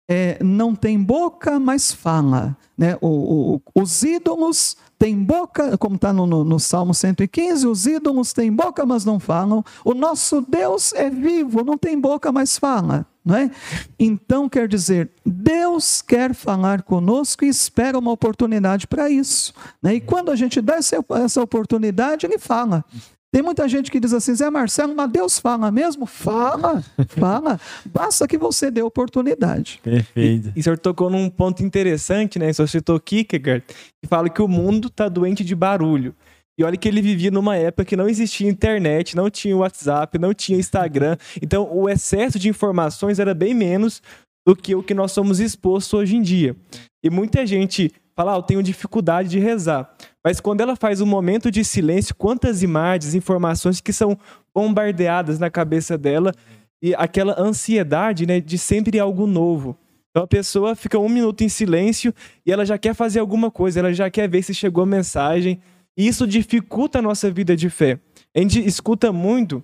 Speaker 2: é, não tem boca, mas fala. Né? O, o, os ídolos têm boca, como está no, no, no, Salmo 115, os ídolos têm boca, mas não falam. O nosso Deus é vivo, não tem boca, mas fala. Não é? Então, quer dizer, Deus quer falar conosco e espera uma oportunidade para isso. Né? E quando a gente dá essa, essa oportunidade, Ele fala. Tem muita gente que diz assim, Zé Marcelo, mas Deus fala mesmo? Fala, fala. Basta que você dê oportunidade.
Speaker 3: Perfeito. E, e o senhor tocou num ponto interessante, né? O senhor citou Kierkegaard, que fala que o mundo está doente de barulho. E olha que ele vivia numa época que não existia internet, não tinha WhatsApp, não tinha Instagram. Então, o excesso de informações era bem menos do que o que nós somos expostos hoje em dia. E muita gente fala, ah, eu tenho dificuldade de rezar. Mas quando ela faz um momento de silêncio, quantas imagens, informações que são bombardeadas na cabeça dela e aquela ansiedade né, de sempre algo novo. Então a pessoa fica um minuto em silêncio e ela já quer fazer alguma coisa, ela já quer ver se chegou a mensagem. E isso dificulta a nossa vida de fé. A gente escuta muito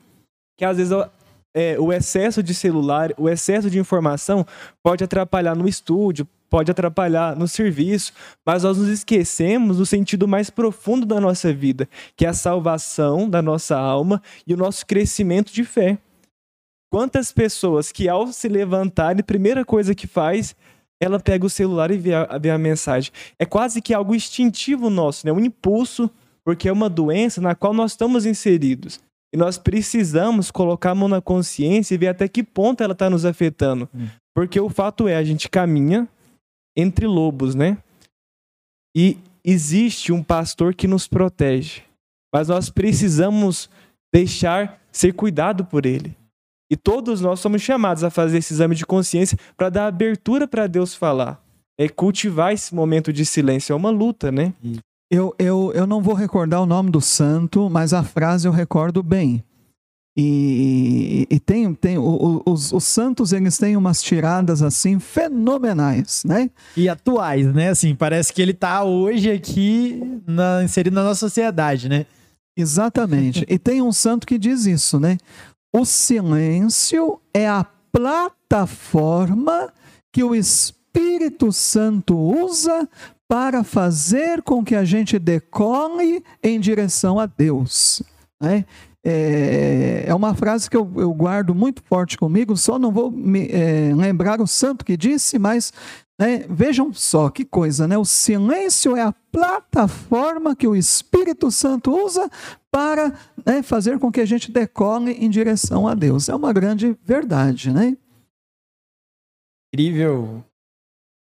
Speaker 3: que às vezes é, o excesso de celular, o excesso de informação pode atrapalhar no estúdio, pode atrapalhar no serviço, mas nós nos esquecemos do sentido mais profundo da nossa vida, que é a salvação da nossa alma e o nosso crescimento de fé. Quantas pessoas que ao se levantarem, a primeira coisa que faz, ela pega o celular e vê a, vê a mensagem. É quase que algo instintivo nosso, né? um impulso, porque é uma doença na qual nós estamos inseridos. E nós precisamos colocar a mão na consciência e ver até que ponto ela está nos afetando. Hum. Porque o fato é, a gente caminha, entre lobos, né? E existe um pastor que nos protege, mas nós precisamos deixar ser cuidado por ele. E todos nós somos chamados a fazer esse exame de consciência para dar abertura para Deus falar. É cultivar esse momento de silêncio. É uma luta, né?
Speaker 2: Eu, eu, eu não vou recordar o nome do santo, mas a frase eu recordo bem. E, e, tem, tem os, os, santos eles têm umas tiradas assim fenomenais, né?
Speaker 1: E atuais, né? Assim, parece que ele está hoje aqui na, inserido na nossa sociedade, né?
Speaker 2: Exatamente. e tem um santo que diz isso, né? O silêncio é a plataforma que o Espírito Santo usa para fazer com que a gente decole em direção a Deus. Né? É, é uma frase que eu, eu, guardo muito forte comigo, só não vou me, é, lembrar o santo que disse, mas né, vejam só que coisa, né? O silêncio é a plataforma que o Espírito Santo usa para né, fazer com que a gente decole em direção a Deus. É uma grande verdade, né?
Speaker 1: Incrível.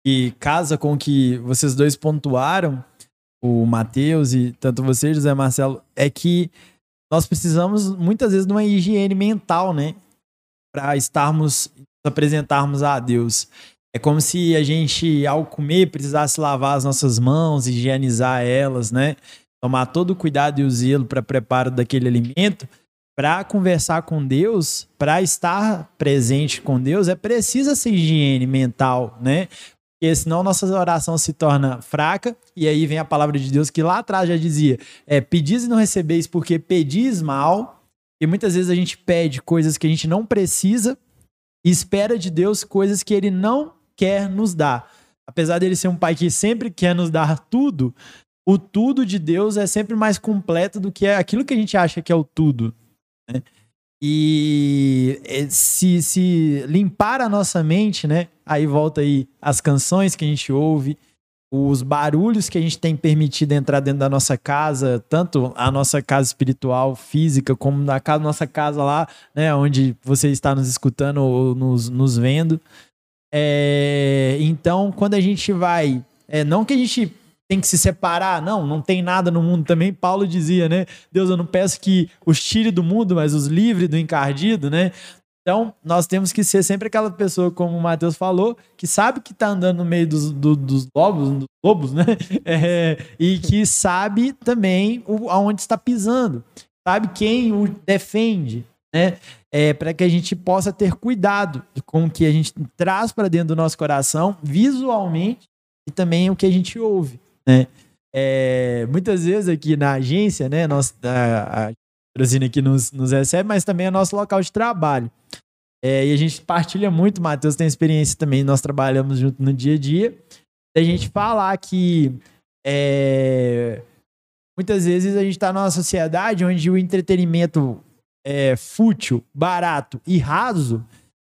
Speaker 1: E casa com o que vocês dois pontuaram, o Mateus e tanto você, José Marcelo, é que nós precisamos muitas vezes de uma higiene mental, né? Para estarmos, apresentarmos a Deus. É como se a gente, ao comer, precisasse lavar as nossas mãos, higienizar elas, né? Tomar todo o cuidado e o zelo para preparo daquele alimento. Para conversar com Deus, para estar presente com Deus, é preciso essa higiene mental, né? Porque senão nossa oração se torna fraca, e aí vem a palavra de Deus que lá atrás já dizia: é, pedis e não recebeis porque pedis mal, e muitas vezes a gente pede coisas que a gente não precisa e espera de Deus coisas que ele não quer nos dar. Apesar dele ser um pai que sempre quer nos dar tudo, o tudo de Deus é sempre mais completo do que aquilo que a gente acha que é o tudo. Né? E eh, se, se limpar a nossa mente, né? Aí volta aí as canções que a gente ouve, os barulhos que a gente tem permitido entrar dentro da nossa casa, tanto a nossa casa espiritual, física, como na casa, nossa casa lá, né, onde você está nos escutando ou nos, nos vendo. É, então, quando a gente vai, é, não que a gente tem que se separar, não, não tem nada no mundo também. Paulo dizia, né? Deus, eu não peço que os tire do mundo, mas os livre do encardido, né? Então, nós temos que ser sempre aquela pessoa, como o Matheus falou, que sabe que está andando no meio dos, do, dos lobos, dos lobos, né? É, e que sabe também o, aonde está pisando, sabe quem o defende, né? É, para que a gente possa ter cuidado com o que a gente traz para dentro do nosso coração, visualmente, e também o que a gente ouve, né? É, muitas vezes aqui na agência, né, nós, a, a aqui nos, nos recebe, mas também é nosso local de trabalho. É, e a gente partilha muito, Matheus tem experiência também, nós trabalhamos junto no dia a dia. A gente falar que é, muitas vezes a gente está numa sociedade onde o entretenimento é fútil, barato e raso,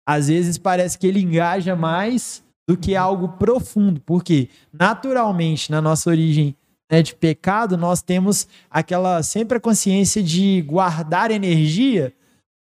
Speaker 1: às vezes parece que ele engaja mais do que algo profundo, porque naturalmente na nossa origem né, de pecado, nós temos aquela sempre a consciência de guardar energia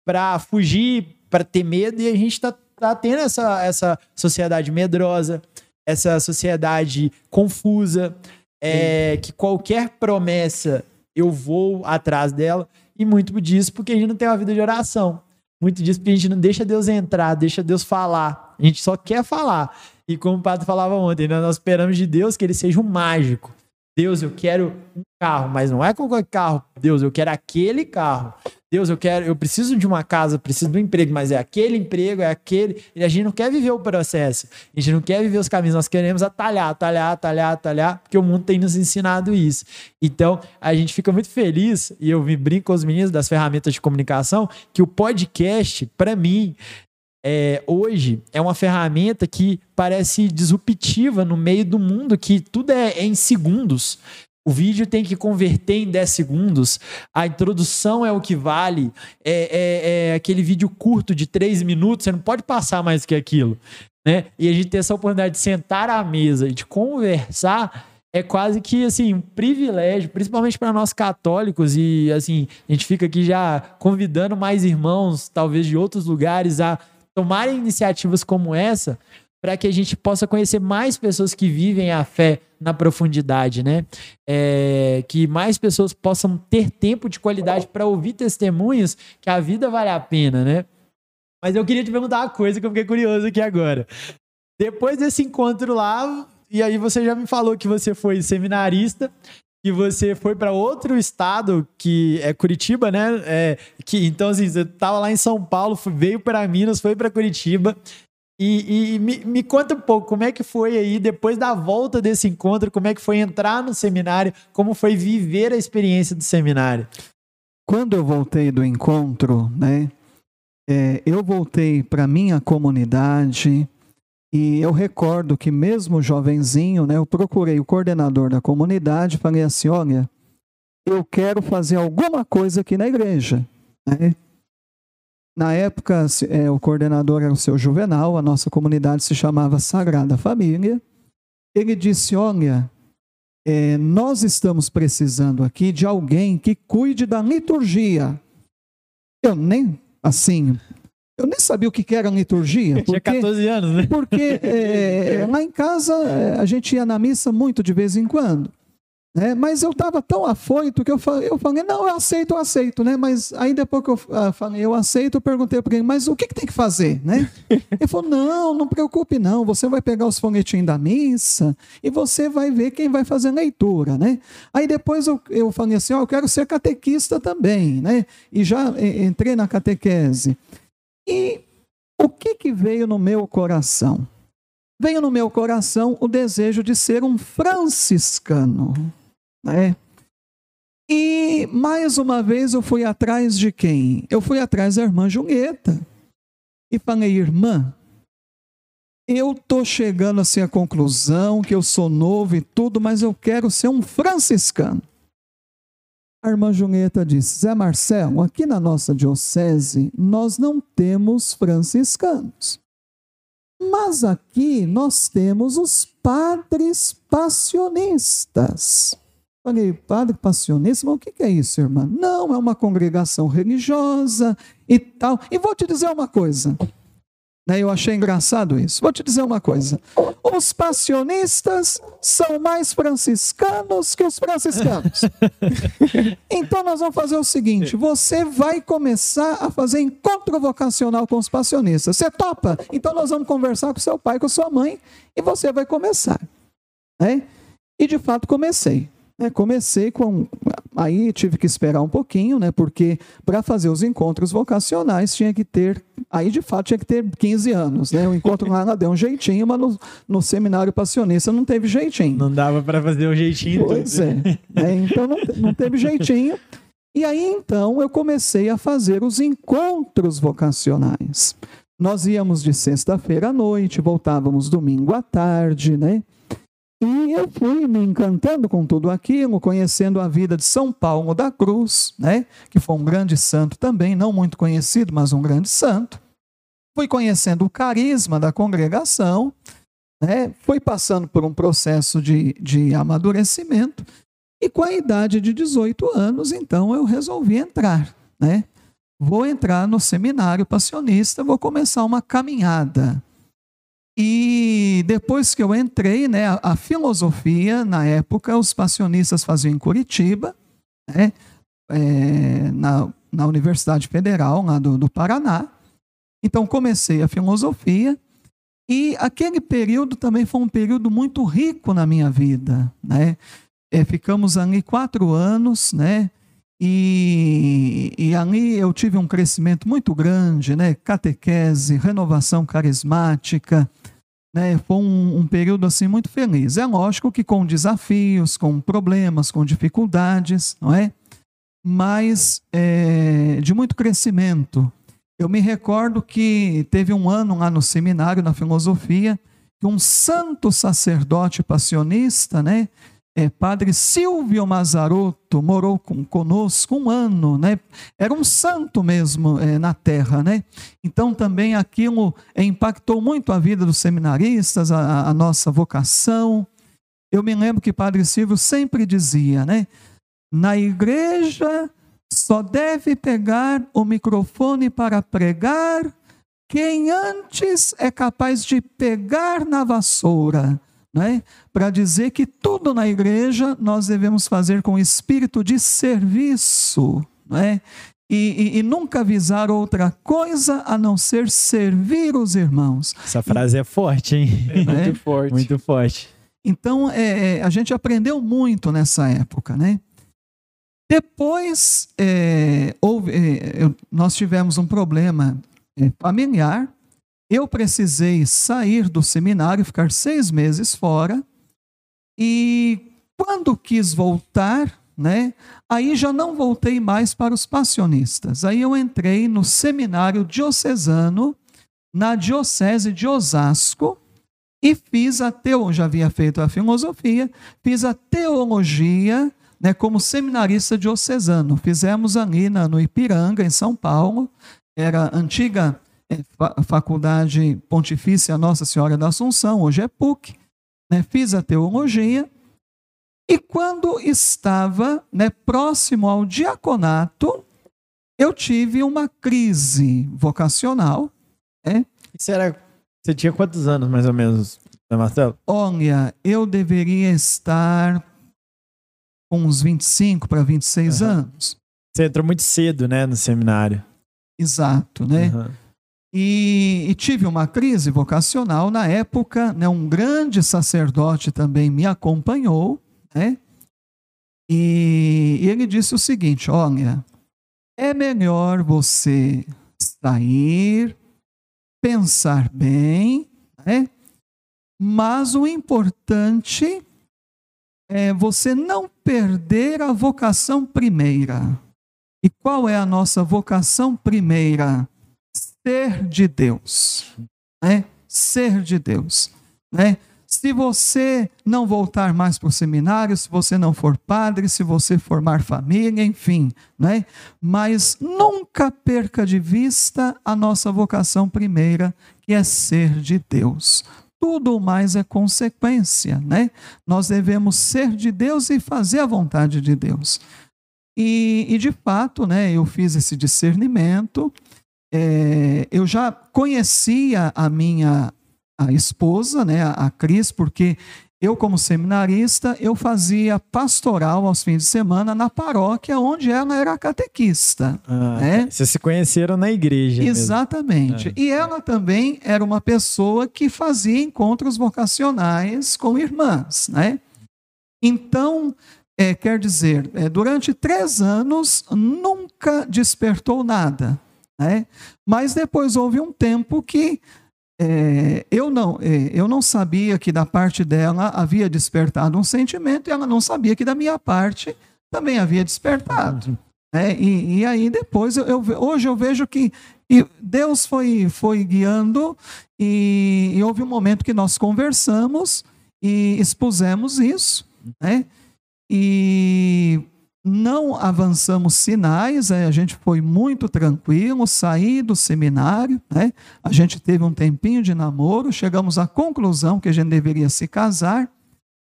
Speaker 1: para fugir, para ter medo, e a gente está tá tendo essa, essa sociedade medrosa, essa sociedade confusa, é, que qualquer promessa eu vou atrás dela, e muito disso porque a gente não tem uma vida de oração. Muito disso porque a gente não deixa Deus entrar, deixa Deus falar. A gente só quer falar. E como o padre falava ontem, né, nós esperamos de Deus que ele seja um mágico. Deus, eu quero um carro, mas não é qualquer carro. Deus, eu quero aquele carro. Deus, eu quero, eu preciso de uma casa, preciso de um emprego, mas é aquele emprego, é aquele. E a gente não quer viver o processo. A gente não quer viver os caminhos, nós queremos atalhar, atalhar, atalhar, atalhar, porque o mundo tem nos ensinado isso. Então, a gente fica muito feliz, e eu me brinco com os meninos das ferramentas de comunicação, que o podcast, para mim, é, hoje é uma ferramenta que parece disruptiva no meio do mundo, que tudo é, é, em segundos. O vídeo tem que converter em 10 segundos, a introdução é o que vale, é, é, é aquele vídeo curto de 3 minutos, você não pode passar mais que aquilo. Né? E a gente ter essa oportunidade de sentar à mesa e de conversar é quase que assim um privilégio, principalmente para nós católicos e assim a gente fica aqui já convidando mais irmãos, talvez de outros lugares, a tomarem iniciativas como essa para que a gente possa conhecer mais pessoas que vivem a fé na profundidade, né? É, que mais pessoas possam ter tempo de qualidade para ouvir testemunhos que a vida vale a pena, né? Mas eu queria te perguntar uma coisa que eu fiquei curioso aqui agora. Depois desse encontro lá, e aí você já me falou que você foi seminarista, que você foi para outro estado, que é Curitiba, né? É, que, então, assim, você estava lá em São Paulo, veio para Minas, foi para Curitiba. E, e me, me, conta um pouco, como é que foi aí, depois da volta desse encontro, como é que foi entrar no seminário, como foi viver a experiência do seminário?
Speaker 2: Quando eu voltei do encontro, né, é, eu voltei para minha comunidade, e eu recordo que mesmo jovenzinho, né, eu procurei o coordenador da comunidade falei assim, olha, eu quero fazer alguma coisa aqui na igreja. Né? Na época, é, o coordenador era o seu Juvenal, a nossa comunidade se chamava Sagrada Família. Ele disse, olha, é, nós estamos precisando aqui de alguém que cuide da liturgia. Eu nem, assim, eu nem sabia o que era liturgia.
Speaker 1: Porque, Tinha 14 anos, né?
Speaker 2: Porque é, lá em casa é, a gente ia na missa muito de vez em quando. Né? Mas eu estava tão afoito que eu falei, eu falei, não, eu aceito, eu aceito, né? Mas aí depois que eu uh, falei, eu aceito, eu perguntei para ele, mas o que, que, tem que fazer, né? Ele falou, não, não preocupe não, você vai pegar os folhetinhos da missa e você vai ver quem vai fazer leitura, né? Aí depois eu, eu falei assim, ó, eu quero ser catequista também, né? E já entrei na catequese. E o que, que veio no meu coração? Veio no meu coração o desejo de ser um franciscano. Né? E mais uma vez eu fui atrás de quem? Eu fui atrás da irmã Julieta. E falei, irmã, eu estou chegando assim à conclusão que eu sou novo e tudo, mas eu quero ser um franciscano. A irmã Julieta disse: Zé Marcelo, aqui na nossa diocese nós não temos franciscanos. Mas aqui nós temos os padres passionistas. Falei, padre passionista, o que é isso, irmã? Não, é uma congregação religiosa e tal. E vou te dizer uma coisa. Né, eu achei engraçado isso. Vou te dizer uma coisa: os passionistas são mais franciscanos que os franciscanos. então nós vamos fazer o seguinte: você vai começar a fazer encontro vocacional com os passionistas. Você topa? Então nós vamos conversar com seu pai, com sua mãe, e você vai começar. Né? E de fato comecei. Né? Comecei com. Aí tive que esperar um pouquinho, né? Porque para fazer os encontros vocacionais tinha que ter. Aí de fato tinha que ter 15 anos, né? O encontro lá deu um jeitinho, mas no, no seminário passionista não teve jeitinho.
Speaker 1: Não dava para fazer o um jeitinho.
Speaker 2: Pois é. é. Então não, não teve jeitinho. E aí então eu comecei a fazer os encontros vocacionais. Nós íamos de sexta-feira à noite, voltávamos domingo à tarde, né? E eu fui me encantando com tudo aquilo, conhecendo a vida de São Paulo da Cruz, né? que foi um grande santo também, não muito conhecido, mas um grande santo. Fui conhecendo o carisma da congregação, né? fui passando por um processo de, de amadurecimento, e com a idade de 18 anos, então eu resolvi entrar. Né? Vou entrar no seminário passionista, vou começar uma caminhada e depois que eu entrei, né, a, a filosofia, na época, os passionistas faziam em Curitiba, né, é, na, na Universidade Federal, lá do, do Paraná. Então, comecei a filosofia. E aquele período também foi um período muito rico na minha vida. Né? É, ficamos ali quatro anos, né? E, e ali eu tive um crescimento muito grande, né? Catequese, renovação carismática, né? Foi um, um, período assim muito feliz. É lógico que com desafios, com problemas, com dificuldades, não é? Mas é, de muito crescimento. Eu me recordo que teve um ano lá no seminário na filosofia que um santo sacerdote passionista, né? É, padre Silvio Mazarotto morou com, conosco um ano, né? Era um santo mesmo é, na terra, né? Então também aquilo impactou muito a vida dos seminaristas, a, a nossa vocação. Eu me lembro que padre Silvio sempre dizia, né? Na igreja só deve pegar o microfone para pregar quem antes é capaz de pegar na vassoura né? para dizer que tudo na igreja nós devemos fazer com espírito de serviço. Né? E, e, e, nunca avisar outra coisa a não ser servir os irmãos.
Speaker 1: Essa frase é forte, hein?
Speaker 3: É muito forte.
Speaker 1: Muito forte.
Speaker 2: Então, é, é, a gente aprendeu muito nessa época, né? Depois, é, houve, é, nós tivemos um problema é, familiar, eu precisei sair do seminário, ficar seis meses fora, e quando quis voltar, né, aí já não voltei mais para os passionistas. Aí eu entrei no seminário diocesano, na diocese de Osasco, e fiz a teologia, já havia feito a filosofia, fiz a teologia né, como seminarista diocesano. Fizemos ali na, no Ipiranga, em São Paulo, era antiga Faculdade Pontifícia Nossa Senhora da Assunção, hoje é PUC, né, fiz a teologia, e quando estava né, próximo ao diaconato, eu tive uma crise vocacional. Né?
Speaker 1: Era, você tinha quantos anos, mais ou menos, né, Marcelo?
Speaker 2: Olha, eu deveria estar com uns 25 para 26 uhum. anos.
Speaker 1: Você entrou muito cedo, né, no seminário.
Speaker 2: Exato, né? Uhum. E, e, tive uma crise vocacional na época, né, um grande sacerdote também me acompanhou, né, e, e ele disse o seguinte: olha, é melhor você sair, pensar bem, né, mas o importante é você não perder a vocação primeira. E qual é a nossa vocação primeira? Ser de Deus. Né? Ser de Deus. Né? Se você não voltar mais para o seminário, se você não for padre, se você formar família, enfim, né? Mas nunca perca de vista a nossa vocação primeira, que é ser de Deus. Tudo mais é consequência, né? Nós devemos ser de Deus e fazer a vontade de Deus. E, e de fato, né, eu fiz esse discernimento. É, eu já conhecia a minha a esposa, né, a Cris, porque eu, como seminarista, eu fazia pastoral aos fins de semana na paróquia onde ela era catequista. Ah, né?
Speaker 1: Vocês se conheceram na igreja.
Speaker 2: Exatamente. É. E ela também era uma pessoa que fazia encontros vocacionais com irmãs. Né? Então, é, quer dizer, é, durante três anos nunca despertou nada. Né? Mas depois houve um tempo que é, eu, não, é, eu não sabia que da parte dela havia despertado um sentimento e ela não sabia que da minha parte também havia despertado. É, e, e, aí depois, eu, eu, hoje eu vejo que Deus foi, foi guiando e, e, houve um momento que nós conversamos e expusemos isso, né? E não avançamos sinais, a gente foi muito tranquilo, saí do seminário, né? a gente teve um tempinho de namoro, chegamos à conclusão que a gente deveria se casar,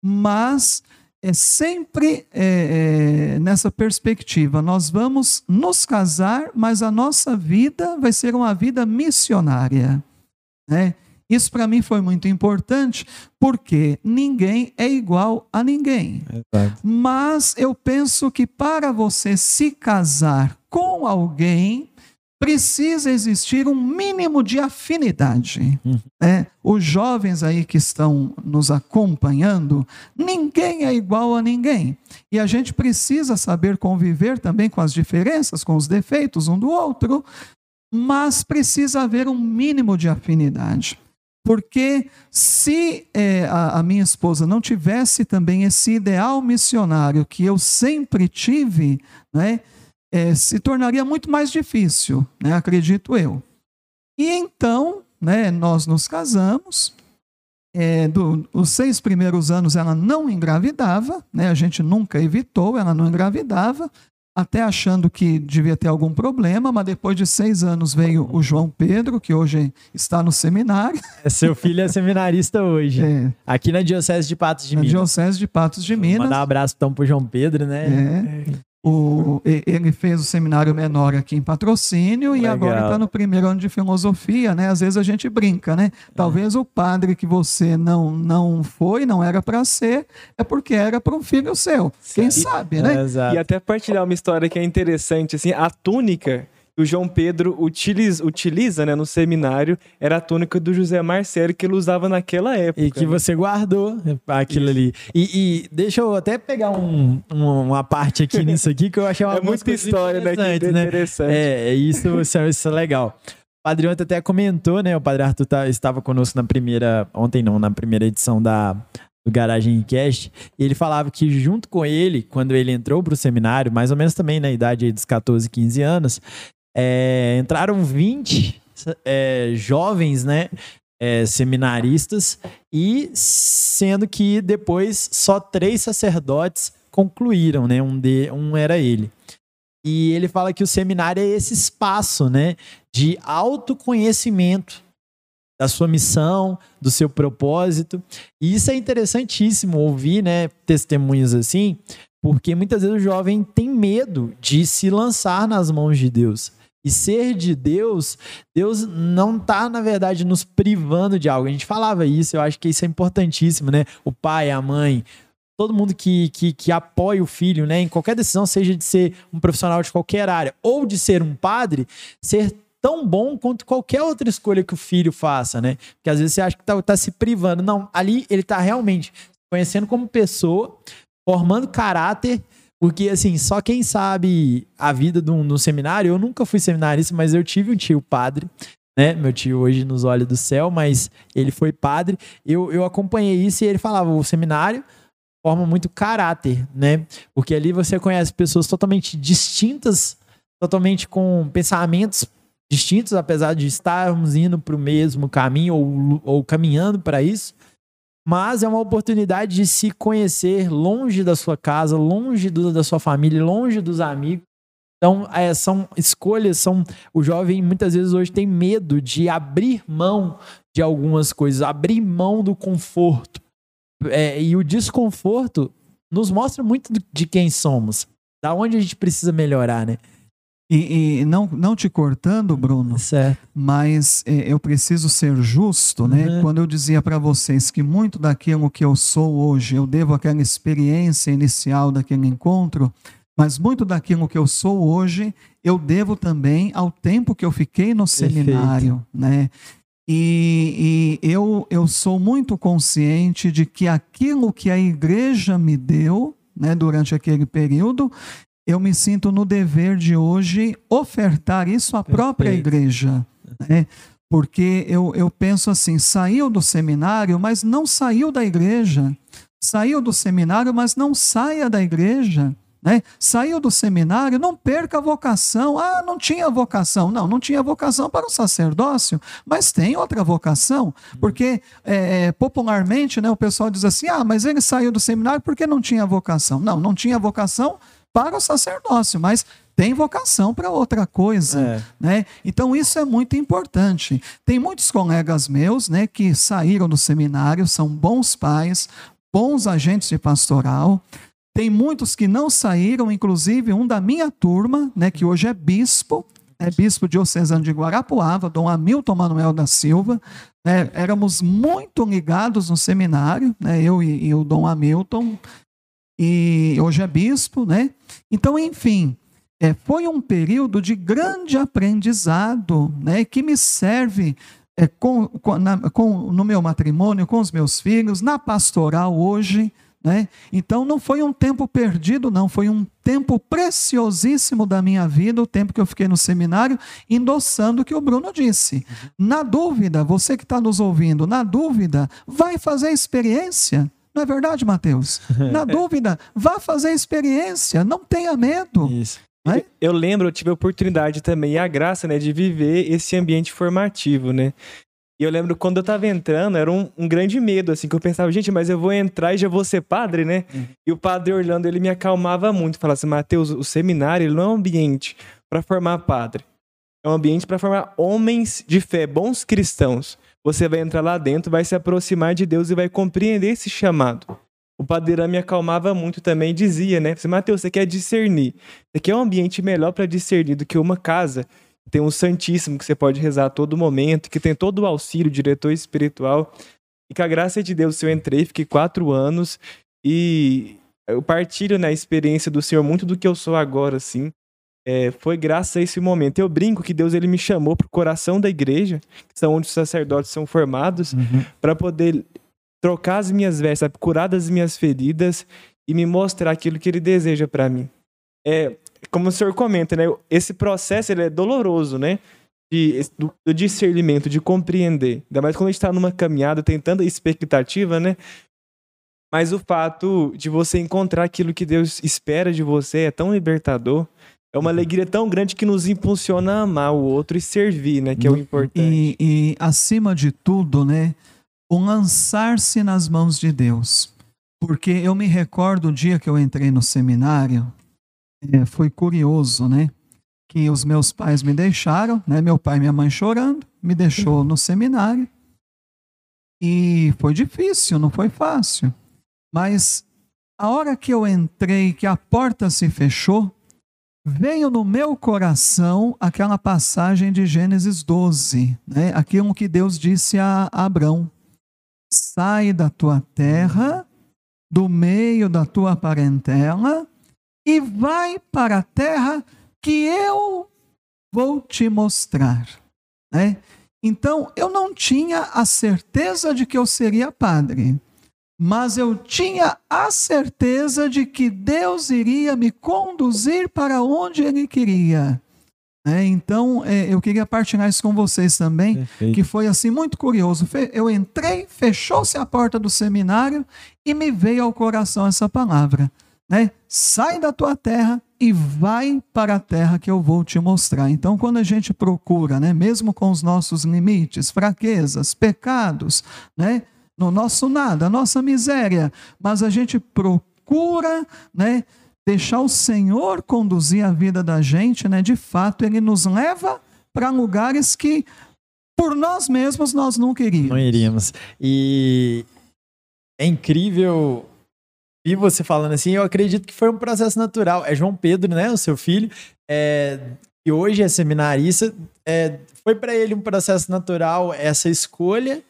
Speaker 2: mas é sempre é, é, nessa perspectiva, nós vamos nos casar, mas a nossa vida vai ser uma vida missionária. Né? Isso para mim foi muito importante, porque ninguém é igual a ninguém. Exato. Mas eu penso que para você se casar com alguém, precisa existir um mínimo de afinidade. Uhum. É, os jovens aí que estão nos acompanhando, ninguém é igual a ninguém. E a gente precisa saber conviver também com as diferenças, com os defeitos um do outro, mas precisa haver um mínimo de afinidade. Porque se é, a, a, minha esposa não tivesse também esse ideal missionário que eu sempre tive, né, é, se tornaria muito mais difícil, né, acredito eu. E então, né, nós nos casamos. É, do, os seis primeiros anos ela não engravidava, né, a gente nunca evitou, ela não engravidava até achando que devia ter algum problema, mas depois de seis anos veio o João Pedro, que hoje está no seminário.
Speaker 1: É, seu filho é seminarista hoje. É. Aqui na Diocese de Patos de na Minas.
Speaker 2: Diocese de Patos de Minas.
Speaker 1: Mandar um abraço então pro João Pedro, né?
Speaker 2: É. O, ele fez o seminário menor aqui em patrocínio Legal. e agora está no primeiro ano de filosofia, né? Às vezes a gente brinca, né? Talvez é. o padre que você não não foi, não era para ser, é porque era para um filho seu. Quem sabe, né?
Speaker 3: É, e até partilhar uma história que é interessante, assim, a túnica o João Pedro utiliza, utiliza né, no seminário era a túnica do José Marcelo que ele usava naquela época.
Speaker 1: E que né? você guardou aquilo Isso. ali. E, e, deixa eu até pegar um, uma parte aqui nisso aqui que eu achei uma
Speaker 3: é muita história, né? Que
Speaker 1: né? interessante. É, isso, isso, isso é legal. O Padre ontem até comentou, né? O Padre Arthur tá, estava conosco na primeira, ontem não, na primeira edição da, do Garagem Cast, e ele falava que junto com ele, quando ele entrou para o seminário, mais ou menos também na idade dos 14, 15 anos, é, entraram 20 é, jovens, né? É, seminaristas, e sendo que depois só três sacerdotes concluíram, né? Um, de, um era ele. E ele fala que o seminário é esse espaço, né? De autoconhecimento da sua missão, do seu propósito. E isso é interessantíssimo ouvir, né? Testemunhos assim, porque muitas vezes o jovem tem medo de se lançar nas mãos de Deus. E ser de Deus, Deus não está, na verdade, nos privando de algo. A gente falava isso, eu acho que isso é importantíssimo, né? O pai, a mãe, todo mundo que, que, que apoia o filho, né? Em qualquer decisão, seja de ser um profissional de qualquer área ou de ser um padre, ser tão bom quanto qualquer outra escolha que o filho faça, né? Porque às vezes você acha que está tá se privando. Não, ali ele está realmente conhecendo como pessoa, formando caráter porque, assim, só quem sabe a vida de um, seminário, eu nunca fui seminarista, mas eu tive um tio padre, né? Meu tio hoje nos olhos do céu, mas ele foi padre. Eu, eu acompanhei isso e ele falava: o seminário forma muito caráter, né? Porque ali você conhece pessoas totalmente distintas, totalmente com pensamentos distintos, apesar de estarmos indo para o mesmo caminho ou, ou caminhando para isso. Mas é uma oportunidade de se conhecer longe da sua casa, longe do, da sua família, longe dos amigos. Então, é, são escolhas, são. O jovem muitas vezes hoje tem medo de abrir mão de algumas coisas, abrir mão do conforto. É, e o desconforto nos mostra muito de quem somos, da onde a gente precisa melhorar, né?
Speaker 2: E, e, não, não te cortando, Bruno,
Speaker 1: certo.
Speaker 2: mas é, eu preciso ser justo, né? Uhum. Quando eu dizia para vocês que muito daquilo que eu sou hoje, eu devo àquela experiência inicial daquele encontro, mas muito daquilo que eu sou hoje, eu devo também ao tempo que eu fiquei no Perfeito. seminário, né? E, e, eu, eu sou muito consciente de que aquilo que a igreja me deu, né, durante aquele período, eu me sinto no dever de hoje ofertar isso à própria igreja. Né? Porque eu, eu penso assim: saiu do seminário, mas não saiu da igreja. Saiu do seminário, mas não saia da igreja. Né? Saiu do seminário, não perca a vocação. Ah, não tinha vocação. Não, não tinha vocação para o sacerdócio, mas tem outra vocação. Porque é, é, popularmente né, o pessoal diz assim: ah, mas ele saiu do seminário porque não tinha vocação. Não, não tinha vocação para o sacerdócio, mas tem vocação para outra coisa, é. né? Então isso é muito importante. Tem muitos colegas meus, né, que saíram do seminário, são bons pais, bons agentes de pastoral. Tem muitos que não saíram, inclusive um da minha turma, né, que hoje é bispo, é bispo diocesano de Guarapuava, Dom Hamilton Manuel da Silva. Né, éramos muito ligados no seminário, né, eu e, e o Dom Hamilton, e hoje é bispo, né? Então, enfim, é, foi um período de grande aprendizado, né? Que me serve é, com, com, na, com, no meu matrimônio, com os meus filhos, na pastoral hoje, né? Então não foi um tempo perdido, não, foi um tempo preciosíssimo da minha vida, o tempo que eu fiquei no seminário, endossando o que o Bruno disse. Uhum. Na dúvida, você que está nos ouvindo, na dúvida, vai fazer experiência. Não é verdade, Mateus? Na dúvida, vá fazer experiência, não tenha medo. Isso.
Speaker 3: É? Eu lembro, eu tive a oportunidade também e a graça, né, de viver esse ambiente formativo, né? E eu lembro quando eu tava entrando, era um, um, grande medo, assim, que eu pensava, gente, mas eu vou entrar e já vou ser padre, né? Uhum. E o padre Orlando, ele me acalmava muito, falava assim, Mateus, o seminário, não é um ambiente para formar padre. É um ambiente para formar homens de fé, bons cristãos você vai entrar lá dentro, vai se aproximar de Deus e vai compreender esse chamado. O padeirão me acalmava muito também dizia, né? Mateus, você quer discernir. Você quer um ambiente melhor para discernir do que uma casa. Tem um Santíssimo que você pode rezar a todo momento, que tem todo o auxílio, diretor espiritual. E com a graça de Deus, eu entrei, fiquei quatro anos e eu partilho na né, experiência do Senhor muito do que eu sou agora, assim é, foi graças a esse momento. Eu brinco que Deus ele me chamou para o coração da igreja, que são onde os sacerdotes são formados, uhum. para poder trocar as minhas vestes, curar das minhas feridas e me mostrar aquilo que Ele deseja para mim. É, como o senhor comenta, né? Esse processo ele é doloroso, né? De, do, do discernimento, de compreender. Ainda mais quando a gente está numa caminhada, tem tanta expectativa, né? Mas o fato de você encontrar aquilo que Deus espera de você é tão libertador. É uma alegria tão grande que nos impulsiona a amar o outro e servir, né? Que é o importante.
Speaker 2: E, e acima de tudo, né? O lançar-se nas mãos de Deus. Porque eu me recordo o dia que eu entrei no seminário, é, foi curioso, né? Que os meus pais me deixaram, né? Meu pai e minha mãe chorando, me deixou no seminário. E foi difícil, não foi fácil. Mas a hora que eu entrei, que a porta se fechou, veio no meu coração aquela passagem de Gênesis 12, né? aquilo que Deus disse a Abrão: sai da tua terra, do meio da tua parentela, e vai para a terra que eu vou te mostrar. Né? Então, eu não tinha a certeza de que eu seria padre mas eu tinha a certeza de que Deus iria me conduzir para onde Ele queria. É, então, é, eu queria partilhar isso com vocês também, Perfeito. que foi assim muito curioso. Eu entrei, fechou-se a porta do seminário e me veio ao coração essa palavra, né? Sai da tua terra e vai para a terra que eu vou te mostrar. Então, quando a gente procura, né, mesmo com os nossos limites, fraquezas, pecados, né, no nosso nada, a nossa miséria, mas a gente procura, né, deixar o Senhor conduzir a vida da gente, né? De fato, ele nos leva para lugares que por nós mesmos nós não queríamos.
Speaker 1: Não iríamos. E é incrível vi você falando assim, eu acredito que foi um processo natural. É João Pedro, né, o seu filho, é, que hoje é seminarista. É, foi para ele um processo natural essa escolha?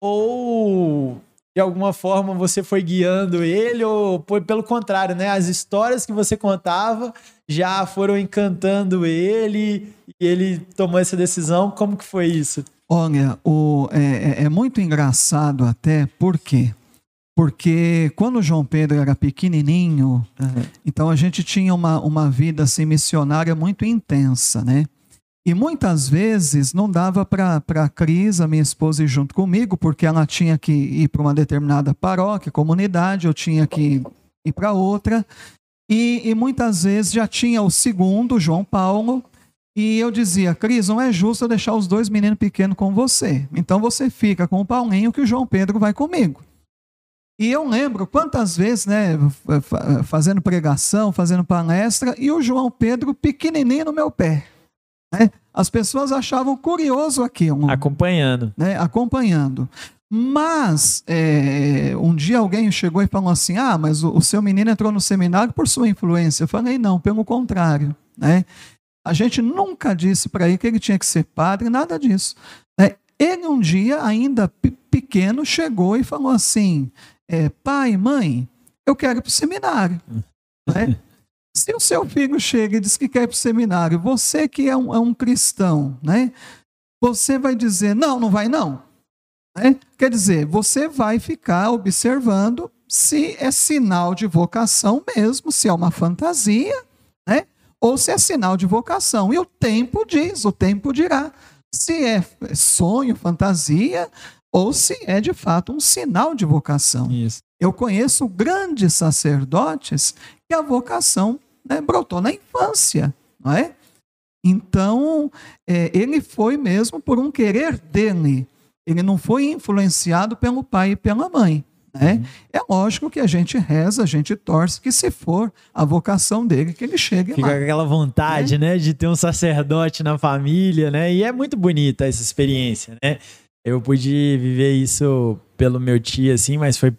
Speaker 1: Ou de alguma forma você foi guiando ele? Ou foi pelo contrário, né? As histórias que você contava já foram encantando ele e ele tomou essa decisão? Como que foi isso?
Speaker 2: Olha, o, é, é, é muito engraçado até, por quê? porque quando João Pedro era pequenininho, uhum. então a gente tinha uma, uma vida assim, missionária muito intensa, né? E muitas vezes não dava para a Cris, a minha esposa, ir junto comigo, porque ela tinha que ir para uma determinada paróquia, comunidade, eu tinha que ir para outra. E, e muitas vezes já tinha o segundo, João Paulo, e eu dizia, Cris, não é justo eu deixar os dois meninos pequenos com você. Então você fica com o Paulinho que o João Pedro vai comigo. E eu lembro quantas vezes, né, fazendo pregação, fazendo palestra, e o João Pedro pequenininho no meu pé. Né? As pessoas achavam curioso aquilo.
Speaker 1: Acompanhando.
Speaker 2: Né? Acompanhando. Mas é, um dia alguém chegou e falou assim: Ah, mas o, o, seu menino entrou no seminário por sua influência. Eu falei: Não, pelo contrário. Né? A gente nunca disse para ele que ele tinha que ser padre, nada disso. Né? Ele um dia, ainda pequeno, chegou e falou assim: é, pai, mãe, eu quero ir para o seminário. Né? Se o seu filho chega e diz que quer ir para o seminário, você que é um, é um, cristão, né? você vai dizer, não, não vai não. Né? Quer dizer, você vai ficar observando se é sinal de vocação mesmo, se é uma fantasia, né? ou se é sinal de vocação. E o tempo diz, o tempo dirá. Se é sonho, fantasia, ou se é de fato um sinal de vocação.
Speaker 1: Isso.
Speaker 2: Eu conheço grandes sacerdotes que a vocação né, brotou na infância, não é? Então, é, ele foi mesmo por um querer dele. Ele não foi influenciado pelo pai e pela mãe. Né? Uhum. É lógico que a gente reza, a gente torce que se for a vocação dele, que ele chegue
Speaker 1: Fica
Speaker 2: lá.
Speaker 1: Fica aquela vontade, né? né? de ter um sacerdote na família, né? E é muito bonita essa experiência, né? Eu pude viver isso pelo meu tio, assim, mas foi.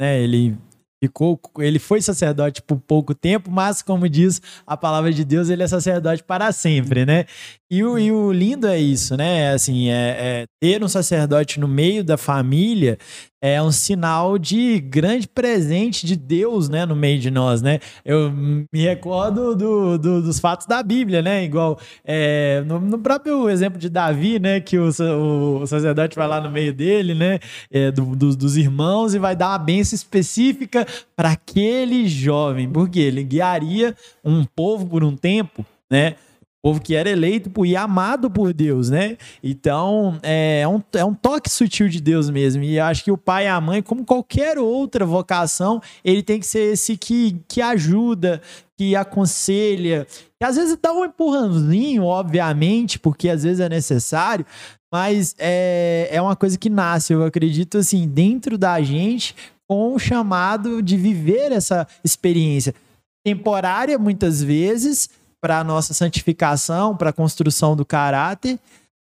Speaker 1: Né, ele ficou. Ele foi sacerdote por pouco tempo, mas, como diz a palavra de Deus, ele é sacerdote para sempre, né? E o, e o lindo é isso, né? Assim, é, é ter um sacerdote no meio da família é um sinal de grande presente de Deus, né, no meio de nós, né? Eu me recordo do, do, dos fatos da Bíblia, né? Igual é, no, no, próprio exemplo de Davi, né, que o, o, sacerdote vai lá no meio dele, né, é, do, do, dos irmãos e vai dar uma bênção específica para aquele jovem, porque ele guiaria um povo por um tempo, né? Povo que era eleito e amado por Deus, né? Então, é um, é um toque sutil de Deus mesmo. E acho que o pai e a mãe, como qualquer outra vocação, ele tem que ser esse que, que ajuda, que aconselha, que às vezes dá um empurrãozinho, obviamente, porque às vezes é necessário, mas é, é uma coisa que nasce, eu acredito, assim, dentro da gente, com o chamado de viver essa experiência temporária, muitas vezes, para a nossa santificação, para a construção do caráter,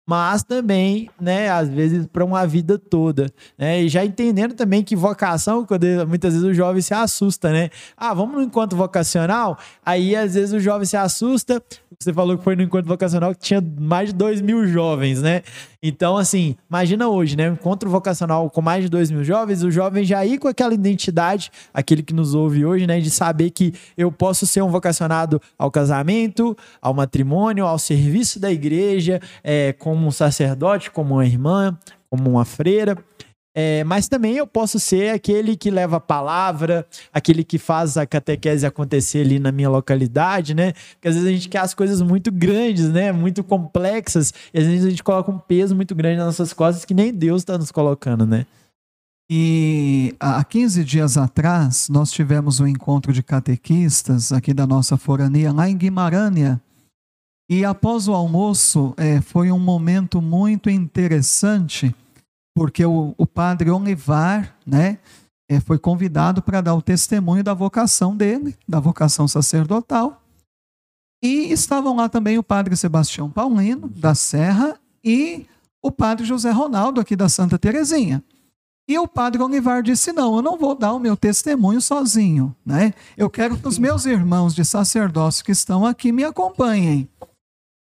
Speaker 1: mas também, né, às vezes para uma vida toda, né? E já entendendo também que vocação, quando muitas vezes o jovem se assusta, né? Ah, vamos no encontro vocacional? Aí às vezes o jovem se assusta. Você falou que foi no encontro vocacional que tinha mais de dois mil jovens, né? Então, assim, imagina hoje, né? Um encontro vocacional com mais de dois mil jovens, o jovem já ir com aquela identidade, aquele que nos ouve hoje, né? De saber que eu posso ser um vocacionado ao casamento, ao matrimônio, ao serviço da igreja, é, como um sacerdote, como uma irmã, como uma freira. É, mas também eu posso ser aquele que leva a palavra, aquele que faz a catequese acontecer ali na minha localidade, né? Porque às vezes a gente quer as coisas muito grandes, né? Muito complexas, e às vezes a gente coloca um peso muito grande nas nossas costas que nem Deus está nos colocando, né?
Speaker 2: E há 15 dias atrás, nós tivemos um encontro de catequistas aqui da nossa forania, lá em Guimarães. E após o almoço, é, foi um momento muito interessante porque o, o padre Olivar, né, é, foi convidado para dar o testemunho da vocação dele, da vocação sacerdotal. E estavam lá também o padre Sebastião Paulino, da Serra, e o padre José Ronaldo, aqui da Santa Terezinha. E o padre Olivar disse: Não, eu não vou dar o meu testemunho sozinho. Né? Eu quero que os meus irmãos de sacerdócio que estão aqui me acompanhem.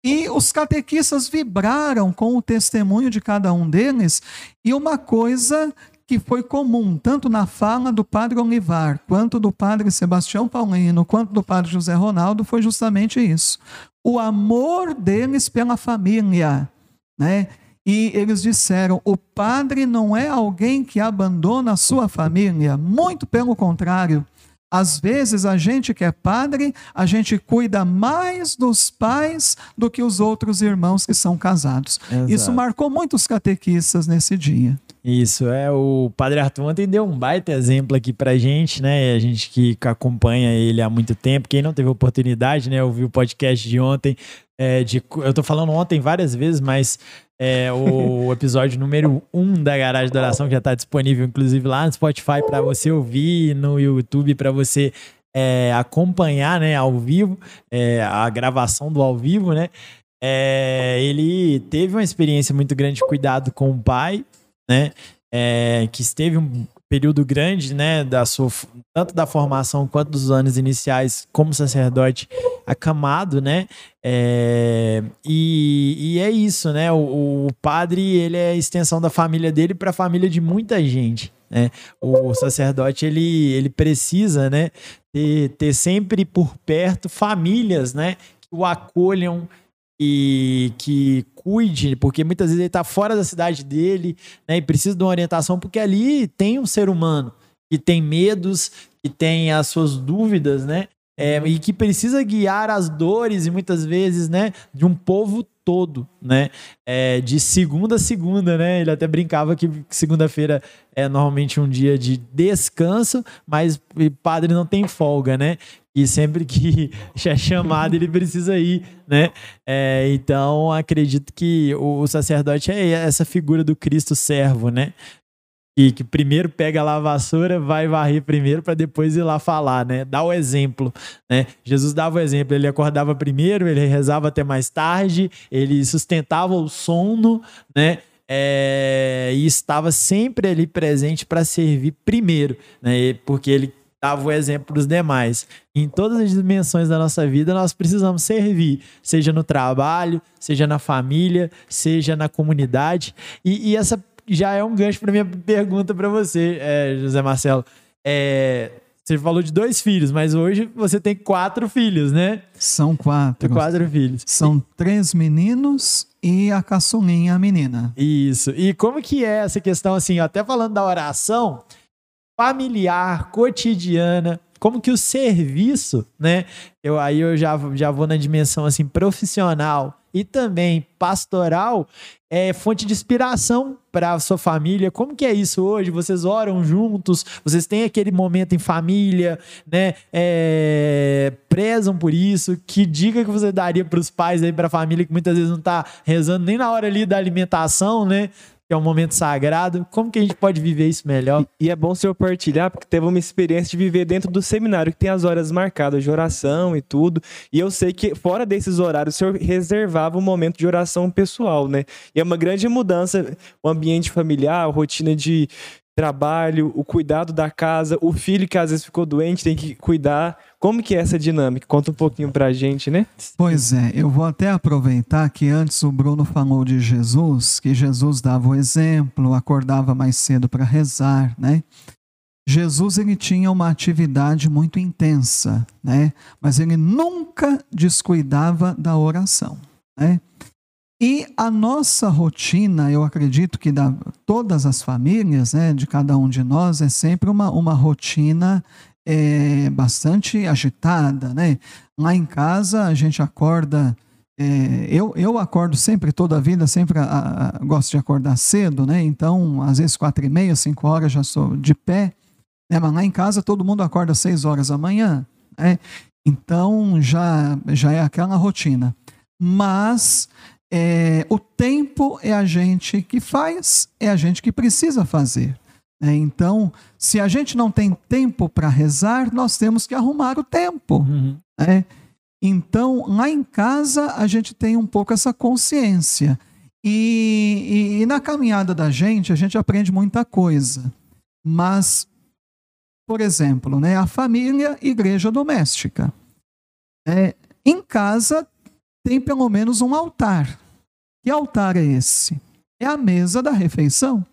Speaker 2: E os catequistas vibraram com o testemunho de cada um deles, e uma coisa que foi comum, tanto na fala do padre Olivar, quanto do padre Sebastião Paulino, quanto do padre José Ronaldo, foi justamente isso. O amor deles pela família, né? E eles disseram: o padre não é alguém que abandona a sua família, muito pelo contrário. Às vezes a gente que é padre, a gente cuida mais dos pais do que os outros irmãos que são casados. Exato. Isso marcou muitos catequistas nesse dia.
Speaker 1: Isso, é. O Padre Arthur ontem deu um baita exemplo aqui pra gente, né? A gente que acompanha ele há muito tempo. Quem não teve oportunidade, né? Ouviu o podcast de ontem. É, de, eu tô falando ontem várias vezes, mas é, o episódio número 1 um da Garagem da Oração, que já está disponível, inclusive, lá no Spotify para você ouvir, no YouTube para você é, acompanhar né, ao vivo, é, a gravação do ao vivo, né? É, ele teve uma experiência muito grande de cuidado com o pai, né? É, que esteve um período grande, né, da sua, tanto da formação quanto dos anos iniciais como sacerdote acamado, né, é, e, e, é isso, né, o, o, padre, ele é a extensão da família dele para a família de muita gente, né, o sacerdote, ele, ele precisa, né, ter, ter sempre por perto famílias, né, que o acolham, e que cuide, porque muitas vezes ele está fora da cidade dele, né, e precisa de uma orientação, porque ali tem um ser humano que tem medos, que tem as suas dúvidas, né, é, e que precisa guiar as dores e muitas vezes, né, de um povo todo, né, é, de segunda a segunda, né, ele até brincava que segunda-feira é normalmente um dia de descanso, mas o padre não tem folga, né, e sempre que é chamado ele precisa ir, né? É, então acredito que o sacerdote é essa figura do Cristo servo, né? E que primeiro pega lá a vassoura, vai varrer primeiro para depois ir lá falar, né? Dá o exemplo, né? Jesus dava o exemplo, ele acordava primeiro, ele rezava até mais tarde, ele sustentava o sono, né? É, e estava sempre ali presente para servir primeiro, né? Porque ele dava o exemplo para os demais. Em todas as dimensões da nossa vida, nós precisamos servir, seja no trabalho, seja na família, seja na comunidade. E, e essa já é um gancho para minha pergunta para você, é, José Marcelo. É, você falou de dois filhos, mas hoje você tem quatro filhos, né?
Speaker 2: São quatro.
Speaker 1: Quatro filhos.
Speaker 2: São três meninos e a caçulinha, a menina.
Speaker 1: Isso. E como que é essa questão, assim, até falando da oração, familiar, cotidiana, como que o serviço, né? Eu aí eu já, já vou na dimensão assim profissional e também pastoral é fonte de inspiração para a sua família. Como que é isso hoje? Vocês oram juntos? Vocês têm aquele momento em família, né? É, prezam por isso? Que dica que você daria para os pais aí, para a família que muitas vezes não está rezando nem na hora ali da alimentação, né? Que é um momento sagrado. Como que a gente pode viver isso melhor?
Speaker 3: E, e é bom o senhor partilhar, porque teve uma experiência de viver dentro do seminário, que tem as horas marcadas de oração e tudo. E eu sei que fora desses horários, o senhor reservava um momento de oração pessoal, né? E é uma grande mudança o ambiente familiar, a rotina de trabalho, o cuidado da casa, o filho que às vezes ficou doente tem que cuidar. Como que é essa dinâmica? Conta um pouquinho pra gente, né?
Speaker 2: Pois é, eu vou até aproveitar que antes o Bruno falou de Jesus, que Jesus dava o exemplo, acordava mais cedo para rezar, né? Jesus ele tinha uma atividade muito intensa, né? Mas ele nunca descuidava da oração, né? E a nossa rotina, eu acredito que da todas as famílias, né, de cada um de nós, é sempre uma, uma rotina é, bastante agitada, né? Lá em casa a gente acorda, é, eu, eu acordo sempre, toda a vida, sempre a, a, gosto de acordar cedo, né? Então, às vezes quatro e meia, cinco horas já sou de pé, né? Mas lá em casa todo mundo acorda às seis horas da manhã, né? Então já, já é aquela rotina. Mas é, o tempo é a gente que faz, é a gente que precisa fazer. É, então, se a gente não tem tempo para rezar, nós temos que arrumar o tempo. Uhum. É. Então, lá em casa, a gente tem um pouco essa consciência. E, e, e na caminhada da gente, a gente aprende muita coisa. Mas, por exemplo, né, a família, igreja doméstica. É, em casa, tem pelo menos um altar. Que altar é esse? É a mesa da refeição.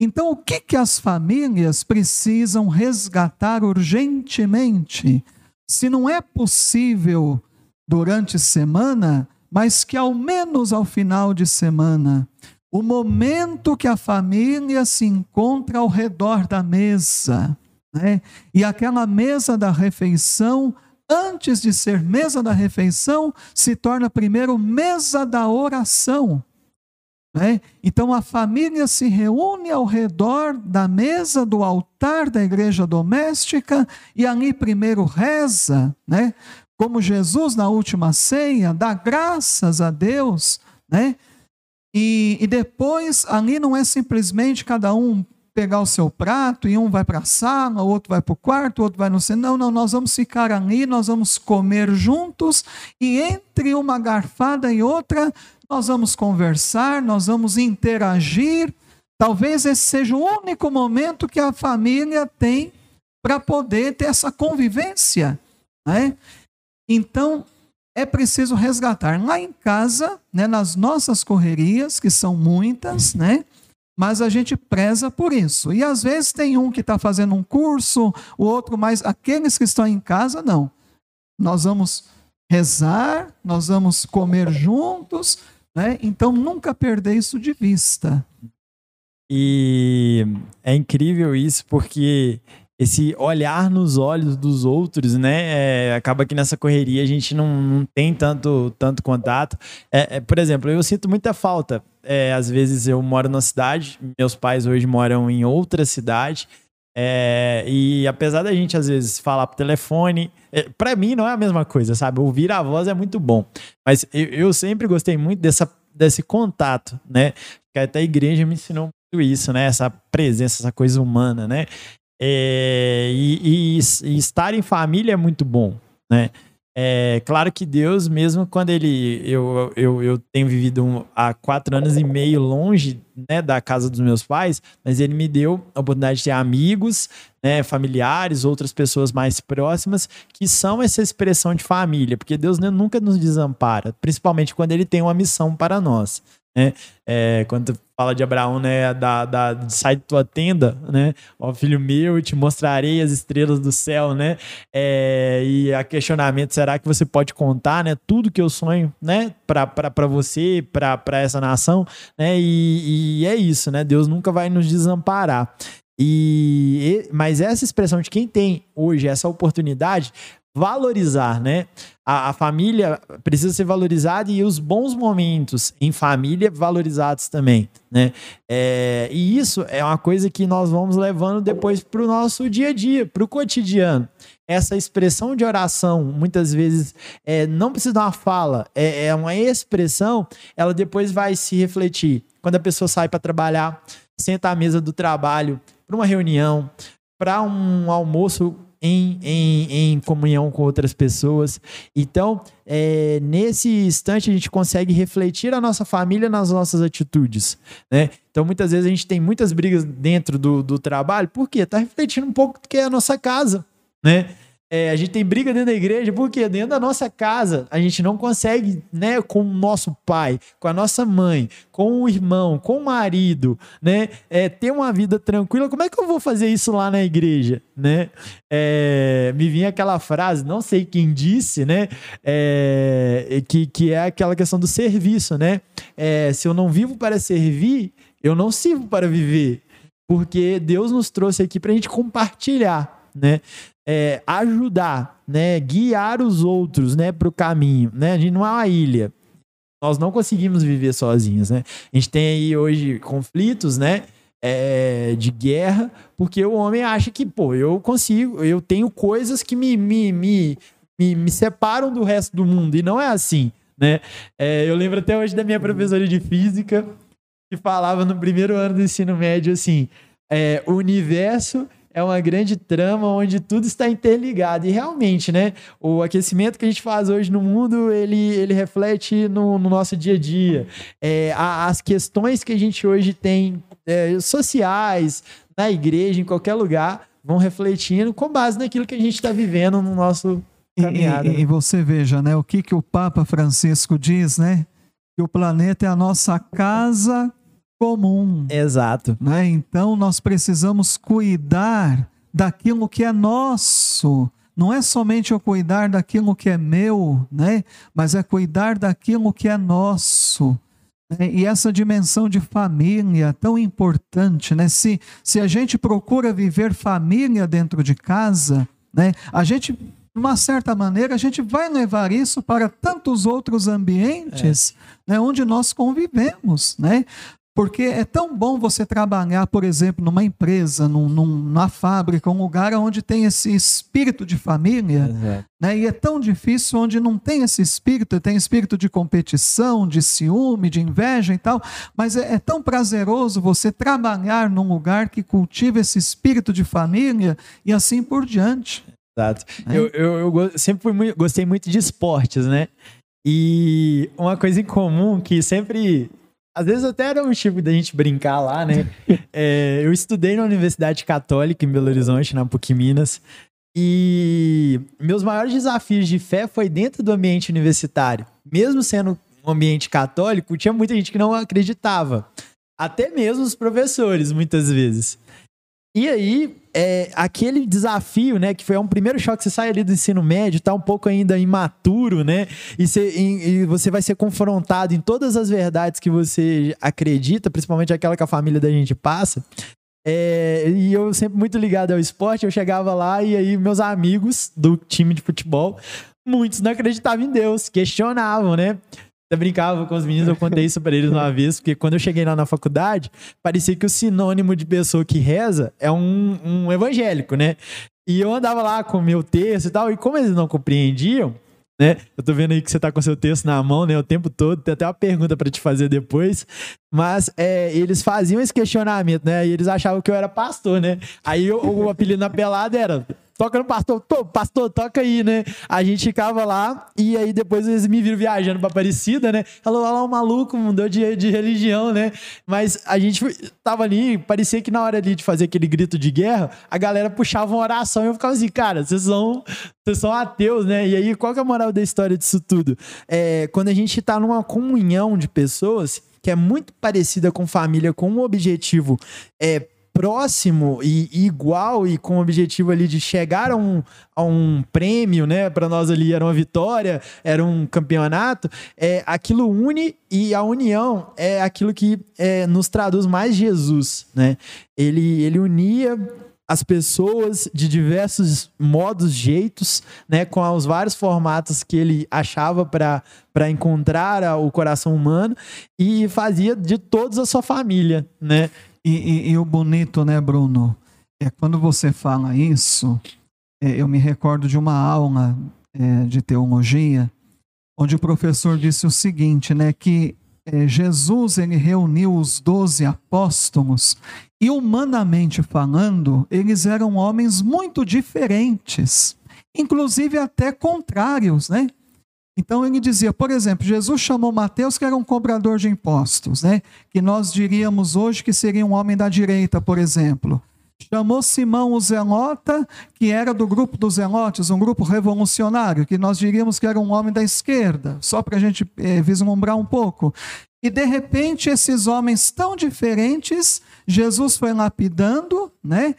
Speaker 2: Então, o que, que as famílias precisam resgatar urgentemente? Se não é possível durante semana, mas que ao menos ao final de semana, o momento que a família se encontra ao redor da mesa, né? e aquela mesa da refeição antes de ser mesa da refeição, se torna primeiro mesa da oração. Né? Então a família se reúne ao redor da mesa do altar da igreja doméstica e ali primeiro reza, né? como Jesus na última ceia, dá graças a Deus, né? E, e depois ali não é simplesmente cada um pegar o seu prato e um vai para a sala, o outro vai para o quarto, o outro vai no centro. Não, não, nós vamos ficar ali, nós vamos comer juntos e entre uma garfada e outra nós vamos conversar, nós vamos interagir. Talvez esse seja o único momento que a família tem para poder ter essa convivência. Né? Então, é preciso resgatar lá em casa, né, nas nossas correrias, que são muitas, né? Mas a gente preza por isso. E às vezes tem um que está fazendo um curso, o outro, mas aqueles que estão em casa, não. Nós vamos rezar, nós vamos comer juntos, né? então nunca perder isso de vista.
Speaker 1: E é incrível isso, porque esse olhar nos olhos dos outros, né? É, acaba que nessa correria a gente não, não tem tanto, tanto contato. É, é, por exemplo, eu sinto muita falta. É, às vezes eu moro na cidade, meus pais hoje moram em outra cidade. É, e apesar da gente às vezes falar por telefone, é, para mim não é a mesma coisa, sabe? Ouvir a voz é muito bom. Mas eu, eu sempre gostei muito dessa, desse contato, né? Que até a igreja me ensinou muito isso, né? Essa presença, essa coisa humana, né? É, e, e, e, estar em família é muito bom, né? É claro que Deus, mesmo quando ele. Eu, eu, eu tenho vivido um, há quatro anos e meio longe né, da casa dos meus pais, mas ele me deu a oportunidade de ter amigos, né, familiares, outras pessoas mais próximas, que são essa expressão de família, porque Deus né, nunca nos desampara, principalmente quando ele tem uma missão para nós. Né? É, quando fala de Abraão, né, da, da, sai de tua tenda, né, ó filho meu, eu te mostrarei as estrelas do céu, né, é, e a questionamento, será que você pode contar, né, tudo que eu sonho, né, para você, para essa nação, né, e, e é isso, né, Deus nunca vai nos desamparar. E, mas essa expressão de quem tem hoje essa oportunidade valorizar, né? A, a, família precisa ser valorizada e os bons momentos em família valorizados também, né? É, e isso é uma coisa que nós vamos levando depois para o nosso dia a dia, para o cotidiano. Essa expressão de oração, muitas vezes, é, não precisa de uma fala, é, é uma expressão, ela depois vai se refletir. Quando a pessoa sai para trabalhar, senta à mesa do trabalho, para uma reunião, para um almoço em, em, em comunhão com outras pessoas. Então, é, nesse instante, a gente consegue refletir a nossa família nas nossas atitudes. Né? Então, muitas vezes a gente tem muitas brigas dentro do, do trabalho, por quê? Está refletindo um pouco do que é a nossa casa. Né? É, a gente tem briga dentro da igreja, porque dentro da nossa casa a gente não consegue, né, com o nosso pai, com a nossa mãe, com o irmão, com o marido, né, é, ter uma vida tranquila. Como é que eu vou fazer isso lá na igreja, né? É, me vinha aquela frase, não sei quem disse, né, é, que, que é aquela questão do serviço, né? É, se eu não vivo para servir, eu não sirvo para viver, porque Deus nos trouxe aqui para a gente compartilhar, né? É, ajudar, né, guiar os outros, né, para o caminho, né? A gente não é uma ilha. Nós não conseguimos viver sozinhos, né? A gente tem aí hoje conflitos, né? É, de guerra, porque o homem acha que, pô, eu consigo, eu tenho coisas que me, me, me, me, me separam do resto do mundo. E não é assim. né? É, eu lembro até hoje da minha professora de física que falava no primeiro ano do ensino médio assim: é, o universo é uma grande trama onde tudo está interligado. E realmente, né? O aquecimento que a gente faz hoje no mundo, ele, ele reflete no, no nosso dia a dia. É, as questões que a gente hoje tem é, sociais, na igreja, em qualquer lugar, vão refletindo com base naquilo que a gente está vivendo no nosso caminhada.
Speaker 2: E, e, e, você veja, né? O que, que o Papa Francisco diz, né? Que o planeta é a nossa casa comum.
Speaker 1: Exato.
Speaker 2: Né? Então nós precisamos cuidar daquilo que é nosso. Não é somente eu cuidar daquilo que é meu, né? mas é cuidar daquilo que é nosso. Né? E essa dimensão de família tão importante, né? Se, se a gente procura viver família dentro de casa, né? A gente, de uma certa maneira, a gente vai levar isso para tantos outros ambientes, é. né? Onde nós convivemos, né? Porque é tão bom você trabalhar, por exemplo, numa empresa, num, numa fábrica, um lugar onde tem esse espírito de família, né? e é tão difícil onde não tem esse espírito, tem espírito de competição, de ciúme, de inveja e tal, mas é, é tão prazeroso você trabalhar num lugar que cultiva esse espírito de família e assim por diante.
Speaker 1: Exato. É. Eu, eu, eu, sempre fui muito, gostei muito de esportes, né? E uma coisa em comum que sempre às vezes até era um tipo da gente brincar lá, né? É, eu estudei na Universidade Católica em Belo Horizonte, na PUC Minas. E meus maiores desafios de fé foi dentro do ambiente universitário. Mesmo sendo um ambiente católico, tinha muita gente que não acreditava. Até mesmo os professores, muitas vezes. E aí, é, aquele desafio, né, que foi um primeiro choque, você sai ali do ensino médio, tá um pouco ainda imaturo, né, e você, e você vai ser confrontado em todas as verdades que você acredita, principalmente aquela que a família da gente passa. É, e eu sempre muito ligado ao esporte, eu chegava lá e aí meus amigos do time de futebol, muitos não acreditavam em Deus, questionavam, né? Eu brincava com os meninos, eu contei isso para eles uma vez, porque quando eu cheguei lá na faculdade, parecia que o sinônimo de pessoa que reza é um, um evangélico, né? E eu andava lá com o meu texto e tal, e como eles não compreendiam, né? Eu tô vendo aí que você tá com seu texto na mão, né? O tempo todo. Tem até uma pergunta para te fazer depois. Mas é, eles faziam esse questionamento, né? E eles achavam que eu era pastor, né? Aí o, o apelido na pelada era toca no pastor, pastor, toca aí, né? A gente ficava lá e aí depois eles me viram viajando pra Aparecida, né? Falou, olha lá o maluco, mudou de, de religião, né? Mas a gente tava ali, parecia que na hora ali de fazer aquele grito de guerra, a galera puxava uma oração e eu ficava assim, cara, vocês são, vocês são ateus, né? E aí, qual que é a moral da história disso tudo? É, quando a gente tá numa comunhão de pessoas que é muito parecida com família, com um objetivo é, próximo e, igual e com o objetivo ali de chegar a um, a um prêmio, né? Para nós ali era uma vitória, era um campeonato. É, aquilo une e a união é aquilo que é, nos traduz mais Jesus, né? Ele, ele unia as pessoas de diversos modos, jeitos, né, com os vários formatos que ele achava para encontrar o coração humano e fazia de todos a sua família, né?
Speaker 2: E, e, e, o bonito, né, Bruno? É quando você fala isso, é, eu me recordo de uma aula é, de teologia, onde o professor disse o seguinte, né, que é, Jesus ele reuniu os doze apóstolos e humanamente falando, eles eram homens muito diferentes, inclusive até contrários, né? Então ele dizia, por exemplo, Jesus chamou Mateus, que era um cobrador de impostos, né? Que nós diríamos hoje que seria um homem da direita, por exemplo. Chamou Simão o Zelota, que era do grupo dos Zelotes, um grupo revolucionário, que nós diríamos que era um homem da esquerda, só para a gente é, vislumbrar um pouco. E de repente, esses homens tão diferentes, Jesus foi lapidando, né?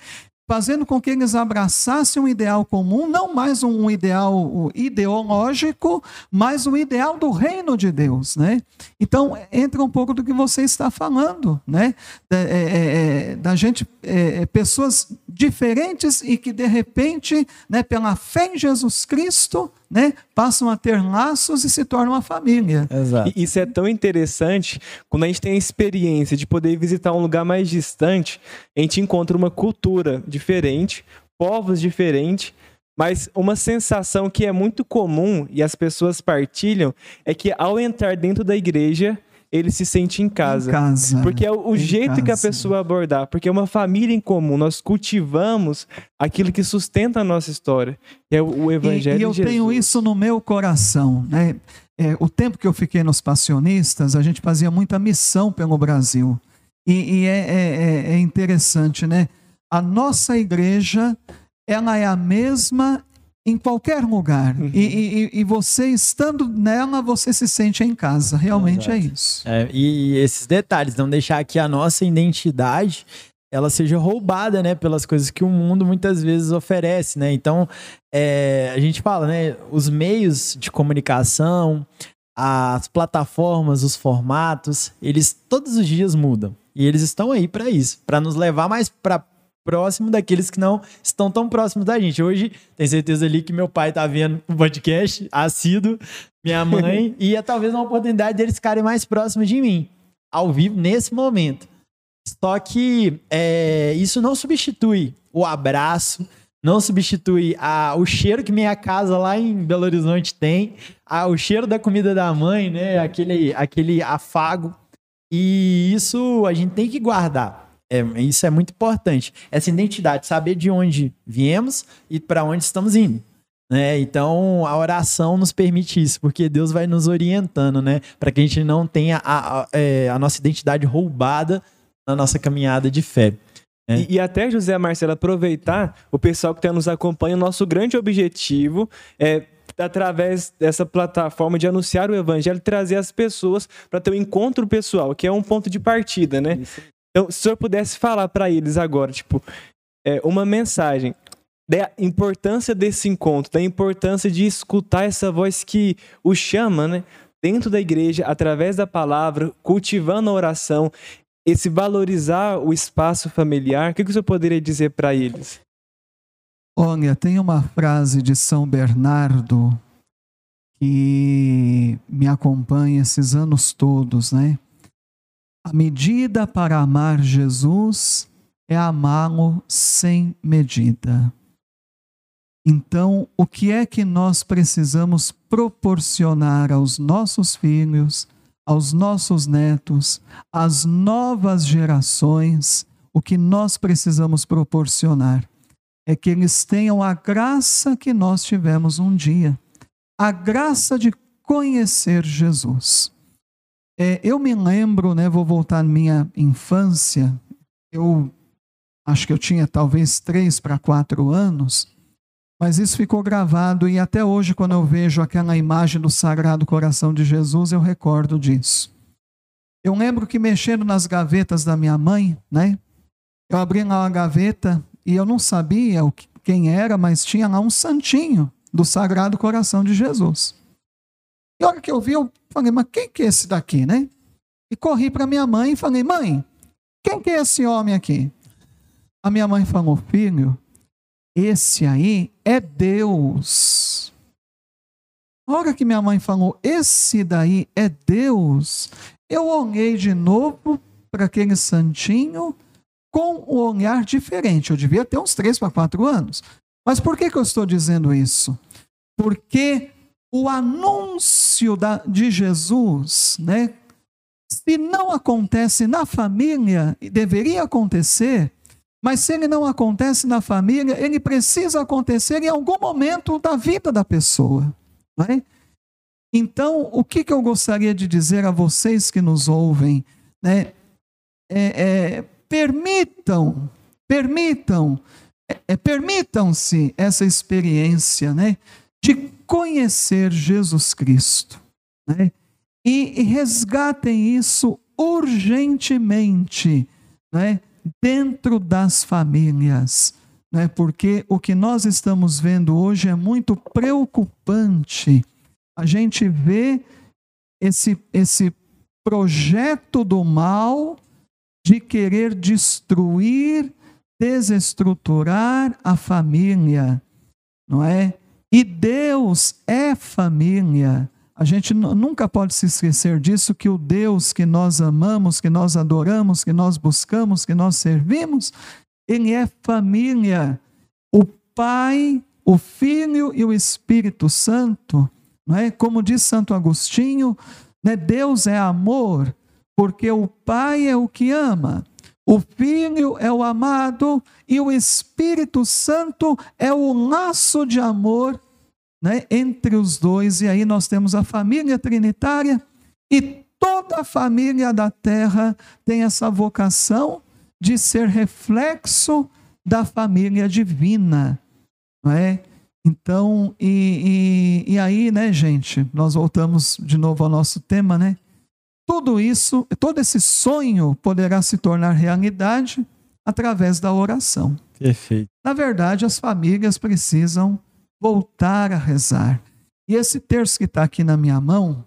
Speaker 2: Fazendo com que eles abraçassem um ideal comum, não mais um ideal ideológico, mas um ideal do reino de Deus, né? Então entra um pouco do que você está falando, né? É, é, é, da gente, é, é, pessoas diferentes e que de repente, né, pela fé em Jesus Cristo, né, passam a ter laços e se tornam uma família.
Speaker 3: Exato. E isso é tão interessante quando a gente tem a experiência de poder visitar um lugar mais distante, a gente encontra uma cultura diferente, povos diferentes, Mas uma sensação que é muito comum e as pessoas partilham é que ao entrar dentro da igreja, ele se sente em casa.
Speaker 2: Em casa.
Speaker 3: Porque é o, jeito casa. que a pessoa abordar. Porque é uma família em comum. Nós cultivamos aquilo que sustenta a nossa história. Que é o, Evangelho
Speaker 2: e, e eu
Speaker 3: de
Speaker 2: tenho isso no meu coração. Né? É, o tempo que eu fiquei nos passionistas, a gente fazia muita missão pelo Brasil. E, e é, é, é, é interessante, né? A nossa igreja, ela é a mesma em qualquer lugar. Uhum. E, e, e, você estando nela, você se sente em casa. Realmente é Exato. é isso.
Speaker 1: É, e esses detalhes, não deixar que a nossa identidade ela seja roubada, né, pelas coisas que o mundo muitas vezes oferece, né? Então, é, a gente fala, né, os meios de comunicação, as plataformas, os formatos, eles todos os dias mudam. E eles estão aí para isso, para nos levar mais para próximo daqueles que não estão tão próximos da gente. Hoje, tem certeza ali que meu pai tá vendo o podcast, assíduo, minha mãe, e é talvez uma oportunidade deles ficarem mais próximos de mim, ao vivo, nesse momento. Só que é, isso não substitui o abraço, não substitui a, o cheiro que minha casa lá em Belo Horizonte tem, a, o cheiro da comida da mãe, né? Aquele, aquele afago. E isso a gente tem que guardar. É, isso é muito importante. Essa identidade, saber de onde viemos e para onde estamos indo. Né? Então, a oração nos permite isso, porque Deus vai nos orientando, né? Para que a gente não tenha a, a, é, a, nossa identidade roubada na nossa caminhada de fé.
Speaker 3: Né? E, e, até, José Marcelo, aproveitar o pessoal que tá nos acompanha, o nosso grande objetivo é através dessa plataforma de anunciar o evangelho, trazer as pessoas para ter um encontro pessoal, que é um ponto de partida, né? Isso. Então, se o senhor pudesse falar para eles agora, tipo, é, uma mensagem da importância desse encontro, da importância de escutar essa voz que o chama, né? Dentro da igreja, através da palavra, cultivando a oração, esse valorizar o espaço familiar, o que, que o senhor poderia dizer para eles?
Speaker 2: Olha, tem uma frase de São Bernardo que me acompanha esses anos todos, né? A medida para amar Jesus é amá-lo sem medida. Então, o que é que nós precisamos proporcionar aos nossos filhos, aos nossos netos, às novas gerações? O que nós precisamos proporcionar é que eles tenham a graça que nós tivemos um dia a graça de conhecer Jesus. É, eu me lembro, né, vou voltar à minha infância, eu acho que eu tinha talvez três para quatro anos, mas isso ficou gravado e até hoje, quando eu vejo aquela imagem do Sagrado Coração de Jesus, eu recordo disso. Eu lembro que mexendo nas gavetas da minha mãe, né? Eu abri lá uma gaveta e eu não sabia quem era, mas tinha lá um santinho do Sagrado Coração de Jesus. E a hora que eu vi, eu falei, mas quem que é esse daqui, né? E corri para minha mãe e falei, mãe, quem que é esse homem aqui? A minha mãe falou, filho, esse aí é Deus. A hora que minha mãe falou, esse daí é Deus, eu olhei de novo para aquele santinho com um olhar diferente. Eu devia ter uns três para quatro anos. Mas por que, que eu estou dizendo isso? Porque o anúncio da, de Jesus, né? Se não acontece na família, deveria acontecer, mas se ele não acontece na família, ele precisa acontecer em algum momento da vida da pessoa. Né? Então, o que, que eu gostaria de dizer a vocês que nos ouvem? Né? É, é, permitam, permitam, é, é permitam-se essa experiência né? de conhecer Jesus Cristo. Né? E, resgatem isso urgentemente né? dentro das famílias. Né? Porque o que nós estamos vendo hoje é muito preocupante. A gente vê esse, esse projeto do mal de querer destruir, desestruturar a família, não é? E Deus é família. A gente nunca pode se esquecer disso, que o Deus que nós amamos, que nós adoramos, que nós buscamos, que nós servimos, ele é família. O Pai, o Filho e o Espírito Santo, não é? Como diz Santo Agostinho, né? Deus é amor, porque o Pai é o que ama. O Filho é o amado e o Espírito Santo é o laço de amor né, entre os dois. E aí nós temos a família trinitária e toda a família da terra tem essa vocação de ser reflexo da família divina. Não é? Então, e, e, e aí, né, gente, nós voltamos de novo ao nosso tema, né? Tudo isso, todo esse sonho poderá se tornar realidade através da oração.
Speaker 1: Perfeito.
Speaker 2: Na verdade, as famílias precisam voltar a rezar. E esse terço que está aqui na minha mão,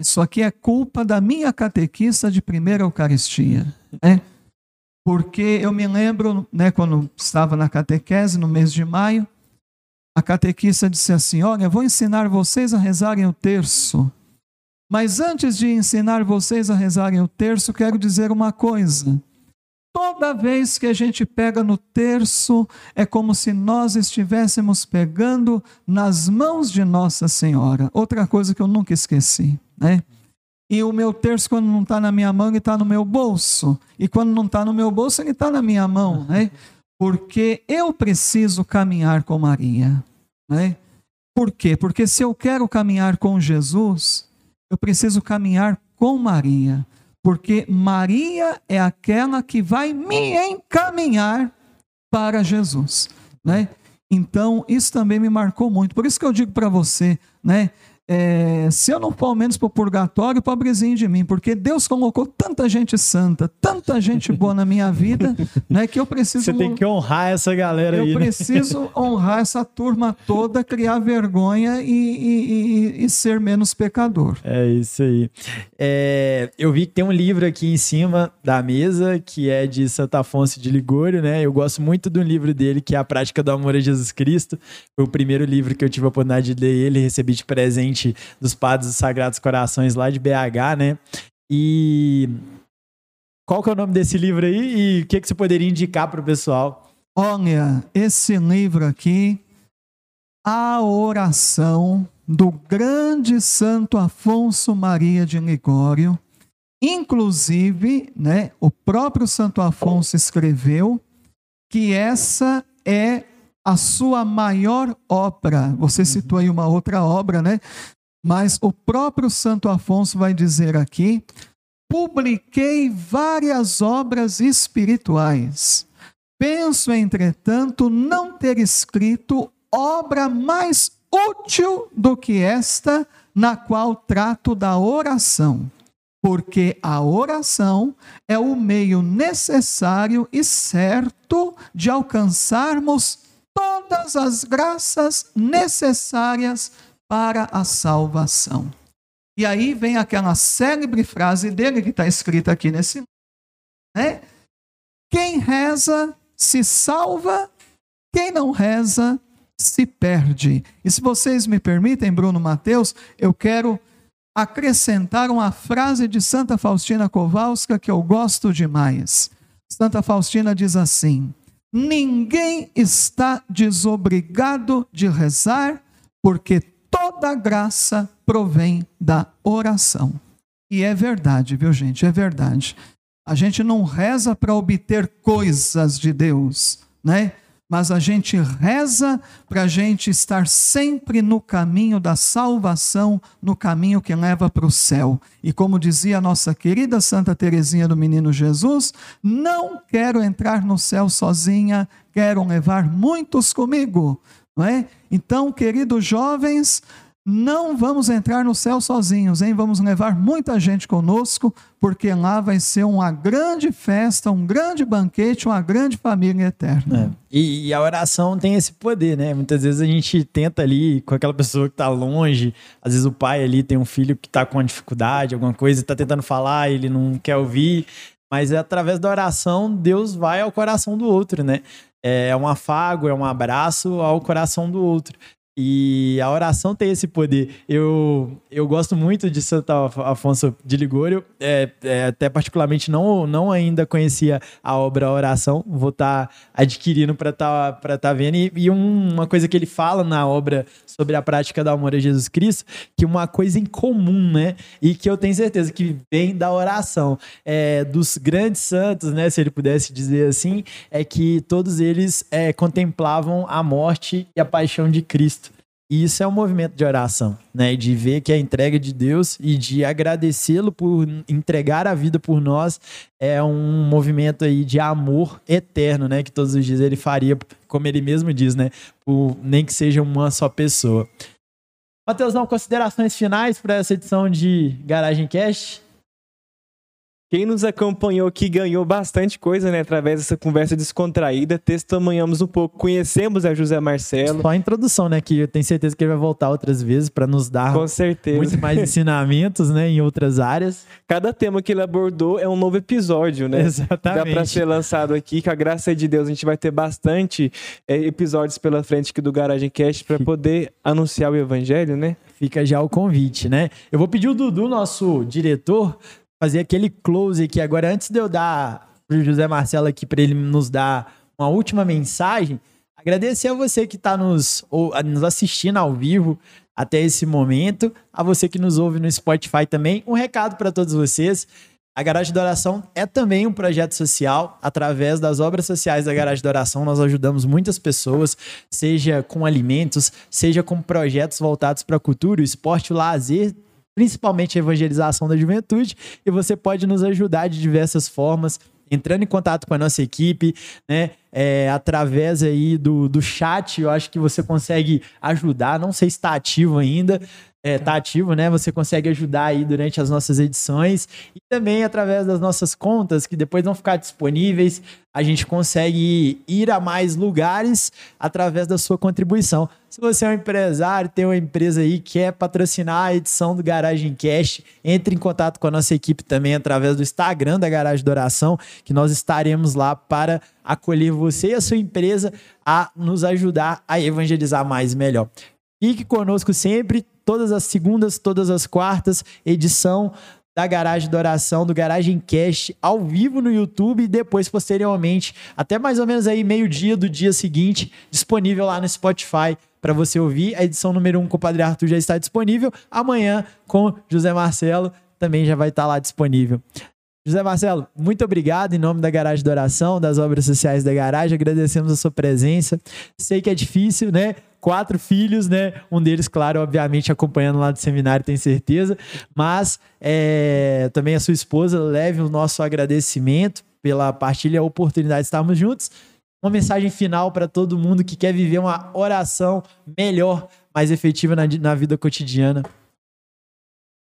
Speaker 2: isso aqui é culpa da minha catequista de primeira Eucaristia. Né? Porque eu me lembro, né, quando estava na catequese, no mês de maio, a catequista disse assim: Olha, vou ensinar vocês a rezarem o terço. Mas antes de ensinar vocês a rezarem o terço, quero dizer uma coisa. Toda vez que a gente pega no terço, é como se nós estivéssemos pegando nas mãos de Nossa Senhora. Outra coisa que eu nunca esqueci, né? E o meu terço, quando não está na minha mão, ele está no meu bolso. E quando não está no meu bolso, ele está na minha mão, né? Porque eu preciso caminhar com Maria, né? Por quê? Porque se eu quero caminhar com Jesus, eu preciso caminhar com Maria porque Maria é aquela que vai me encaminhar para Jesus, né? Então, isso também me marcou muito. Por isso que eu digo para você, né? É, se eu não for ao menos para o purgatório, pobrezinho de mim, porque Deus colocou tanta gente santa, tanta gente boa na minha vida, né, que eu preciso.
Speaker 1: Você tem que honrar essa galera
Speaker 2: eu
Speaker 1: aí.
Speaker 2: Eu né? preciso né? honrar essa turma toda, criar vergonha e, e, e, e, ser menos pecador.
Speaker 1: É isso aí. É, eu vi que tem um livro aqui em cima da mesa que é de Santo Afonso de Ligório, né? Eu gosto muito do livro dele, que é A Prática do Amor a Jesus Cristo. Foi o primeiro livro que eu tive a oportunidade de ler ele, recebi de presente dos Padres dos Sagrados Corações lá de BH, né? E qual que é o nome desse livro aí e o que, que você poderia indicar para o pessoal?
Speaker 2: Olha, esse livro aqui, A Oração do Grande Santo Afonso Maria de Ligório. Inclusive, né, o próprio Santo Afonso escreveu que essa é a sua maior obra. Você uhum. citou aí uma outra obra, né? Mas o próprio Santo Afonso vai dizer aqui: publiquei várias obras espirituais. Penso, entretanto, não ter escrito obra mais útil do que esta, na qual trato da oração. Porque a oração é o meio necessário e certo de alcançarmos todas as graças necessárias para a salvação. E aí vem aquela célebre frase dele que está escrita aqui nesse né? Quem reza se salva, quem não reza se perde. E se vocês me permitem, Bruno Mateus, eu quero acrescentar uma frase de Santa Faustina Kowalska que eu gosto demais. Santa Faustina diz assim: Ninguém está desobrigado de rezar, porque toda graça provém da oração. E é verdade, viu, gente? É verdade. A gente não reza para obter coisas de Deus, né? Mas a gente reza para a gente estar sempre no caminho da salvação, no caminho que leva para o céu. E como dizia a nossa querida Santa Teresinha do Menino Jesus, não quero entrar no céu sozinha, quero levar muitos comigo. Não é? Então, queridos jovens, não vamos entrar no céu sozinhos, hein? Vamos levar muita gente conosco, porque lá vai ser uma grande festa, um grande banquete, uma grande família eterna.
Speaker 1: É. E, e, a oração tem esse poder, né? Muitas vezes a gente tenta ali com aquela pessoa que está longe, às vezes o pai ali tem um filho que está com uma dificuldade, alguma coisa, está tentando falar, ele não quer ouvir, mas é através da oração Deus vai ao coração do outro, né? É um afago, é um abraço ao coração do outro. E a oração tem esse poder. Eu, eu gosto muito de Santo Afonso de Ligório, é, é, até particularmente não, não ainda conhecia a obra Oração, vou estar tá adquirindo para estar tá, tá vendo. E, e um, uma coisa que ele fala na obra sobre a prática do amor a Jesus Cristo, que uma coisa em comum, né? E que eu tenho certeza que vem da oração é, dos grandes santos, né? Se ele pudesse dizer assim, é que todos eles é, contemplavam a morte e a paixão de Cristo. E isso é um movimento de oração, né? De ver que a entrega de Deus e de agradecê-lo por entregar a vida por nós é um movimento aí de amor eterno, né? Que todos os dias ele faria, como ele mesmo diz, né? Por, nem que seja uma só pessoa. Matheusão, considerações finais para essa edição de Garagem Cast?
Speaker 3: Quem nos acompanhou aqui ganhou bastante coisa, né? Através dessa conversa descontraída, testemunhamos um pouco, conhecemos a José Marcelo.
Speaker 1: Só a introdução, né? Que eu tenho certeza que ele vai voltar outras vezes para nos dar
Speaker 3: Com certeza.
Speaker 1: muito mais ensinamentos, né? Em outras áreas.
Speaker 3: Cada tema que ele abordou é um novo episódio, né?
Speaker 1: Exatamente.
Speaker 3: Dá para ser lançado aqui, com a graça de Deus, a gente vai ter bastante é, episódios pela frente aqui do Garagem Cast para poder anunciar o evangelho, né?
Speaker 1: Fica já o convite, né? Eu vou pedir o Dudu, nosso diretor, fazer aquele close aqui agora, antes de eu dar pro José Marcelo aqui para ele nos dar uma última mensagem, agradecer a você que está nos, nos assistindo ao vivo até esse momento, a você que nos ouve no Spotify também. Um recado para todos vocês. A Garagem da Oração é também um projeto social. Através das obras sociais da Garagem da Oração, nós ajudamos muitas pessoas, seja com alimentos, seja com projetos voltados para a cultura, o esporte, o lazer, principalmente a evangelização da juventude, e você pode nos ajudar de diversas formas, entrando em contato com a nossa equipe, né? É, através aí do, do chat, eu acho que você consegue ajudar, não sei se está ativo ainda, é, tá ativo, né? Você consegue ajudar aí durante as nossas edições e também através das nossas contas que depois vão ficar disponíveis. A gente consegue ir a mais lugares através da sua contribuição. Se você é um empresário, tem uma empresa aí que quer patrocinar a edição do Garagem Cash, entre em contato com a nossa equipe também através do Instagram da Garagem do Oração, que nós estaremos lá para acolher você e a sua empresa a nos ajudar a evangelizar mais e melhor. Fique conosco sempre, todas as segundas, todas as quartas, edição da Garagem da Oração, do Garagem Cast, ao vivo no YouTube e depois, posteriormente, até mais ou menos aí meio-dia do dia seguinte, disponível lá no Spotify para você ouvir. A edição número 1 um com o Padre Arthur já está disponível. Amanhã, com José Marcelo, também já vai estar lá disponível. José Marcelo, muito obrigado em nome da Garagem da Oração, das obras sociais da Garagem. Agradecemos a sua presença. Sei que é difícil, né? Quatro filhos, né? Um deles, claro, obviamente, acompanhando lá do seminário, tenho certeza. Mas é, também a sua esposa, leve o nosso agradecimento pela partilha, a oportunidade de estarmos juntos. Uma mensagem final para todo mundo que quer viver uma oração melhor, mais efetiva na, na vida cotidiana.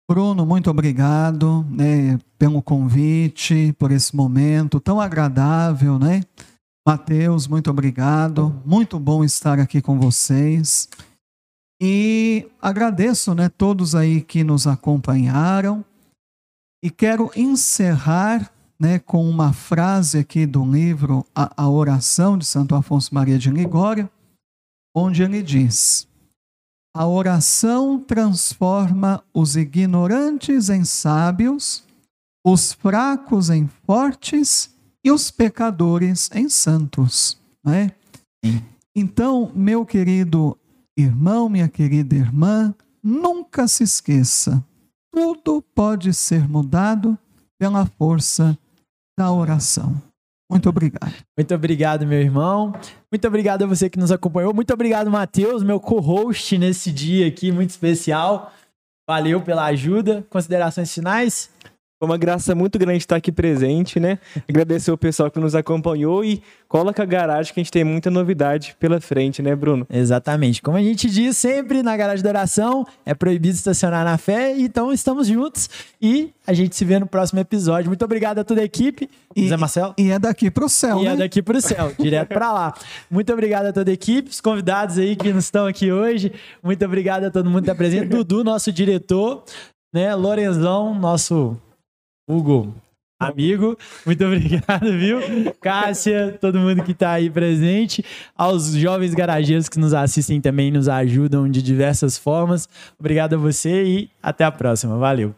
Speaker 2: Bruno, muito obrigado né, pelo convite, por esse momento tão agradável, né? Mateus, muito obrigado. Muito bom estar aqui com vocês. E agradeço, né, todos aí que nos acompanharam. E quero encerrar, né, com uma frase aqui do livro A, a Oração de Santo Afonso Maria de Ligório, onde ele diz: a oração transforma os ignorantes em sábios, os fracos em fortes e os pecadores em santos. Né? Então, meu querido irmão, minha querida irmã, nunca se esqueça: tudo pode ser mudado pela força da oração. Muito obrigado.
Speaker 1: Muito obrigado, meu irmão. Muito obrigado a você que nos acompanhou. Muito obrigado, Matheus, meu co-host nesse dia aqui muito especial. Valeu pela ajuda. Considerações finais?
Speaker 3: Foi uma graça muito grande estar aqui presente, né? Agradecer o pessoal que nos acompanhou e coloca a garagem que a gente tem muita novidade pela frente, né, Bruno?
Speaker 1: Exatamente. Como a gente diz sempre na garagem da oração, é proibido estacionar na fé, então estamos juntos e a gente se vê no próximo episódio. Muito obrigado a toda a equipe.
Speaker 2: E, Zé Marcelo. E é daqui para o céu,
Speaker 1: E
Speaker 2: é
Speaker 1: né? é daqui para o céu, direto para lá. Muito obrigado a toda a equipe, os convidados aí que estão aqui hoje. Muito obrigado a todo mundo que está presente. Dudu, nosso diretor, né? Lorenzão, nosso Hugo, amigo. Muito obrigado, viu? Cássia, todo mundo que está aí presente, aos jovens garageiros que nos assistem também, nos ajudam de diversas formas. Obrigado a você e até a próxima. Valeu.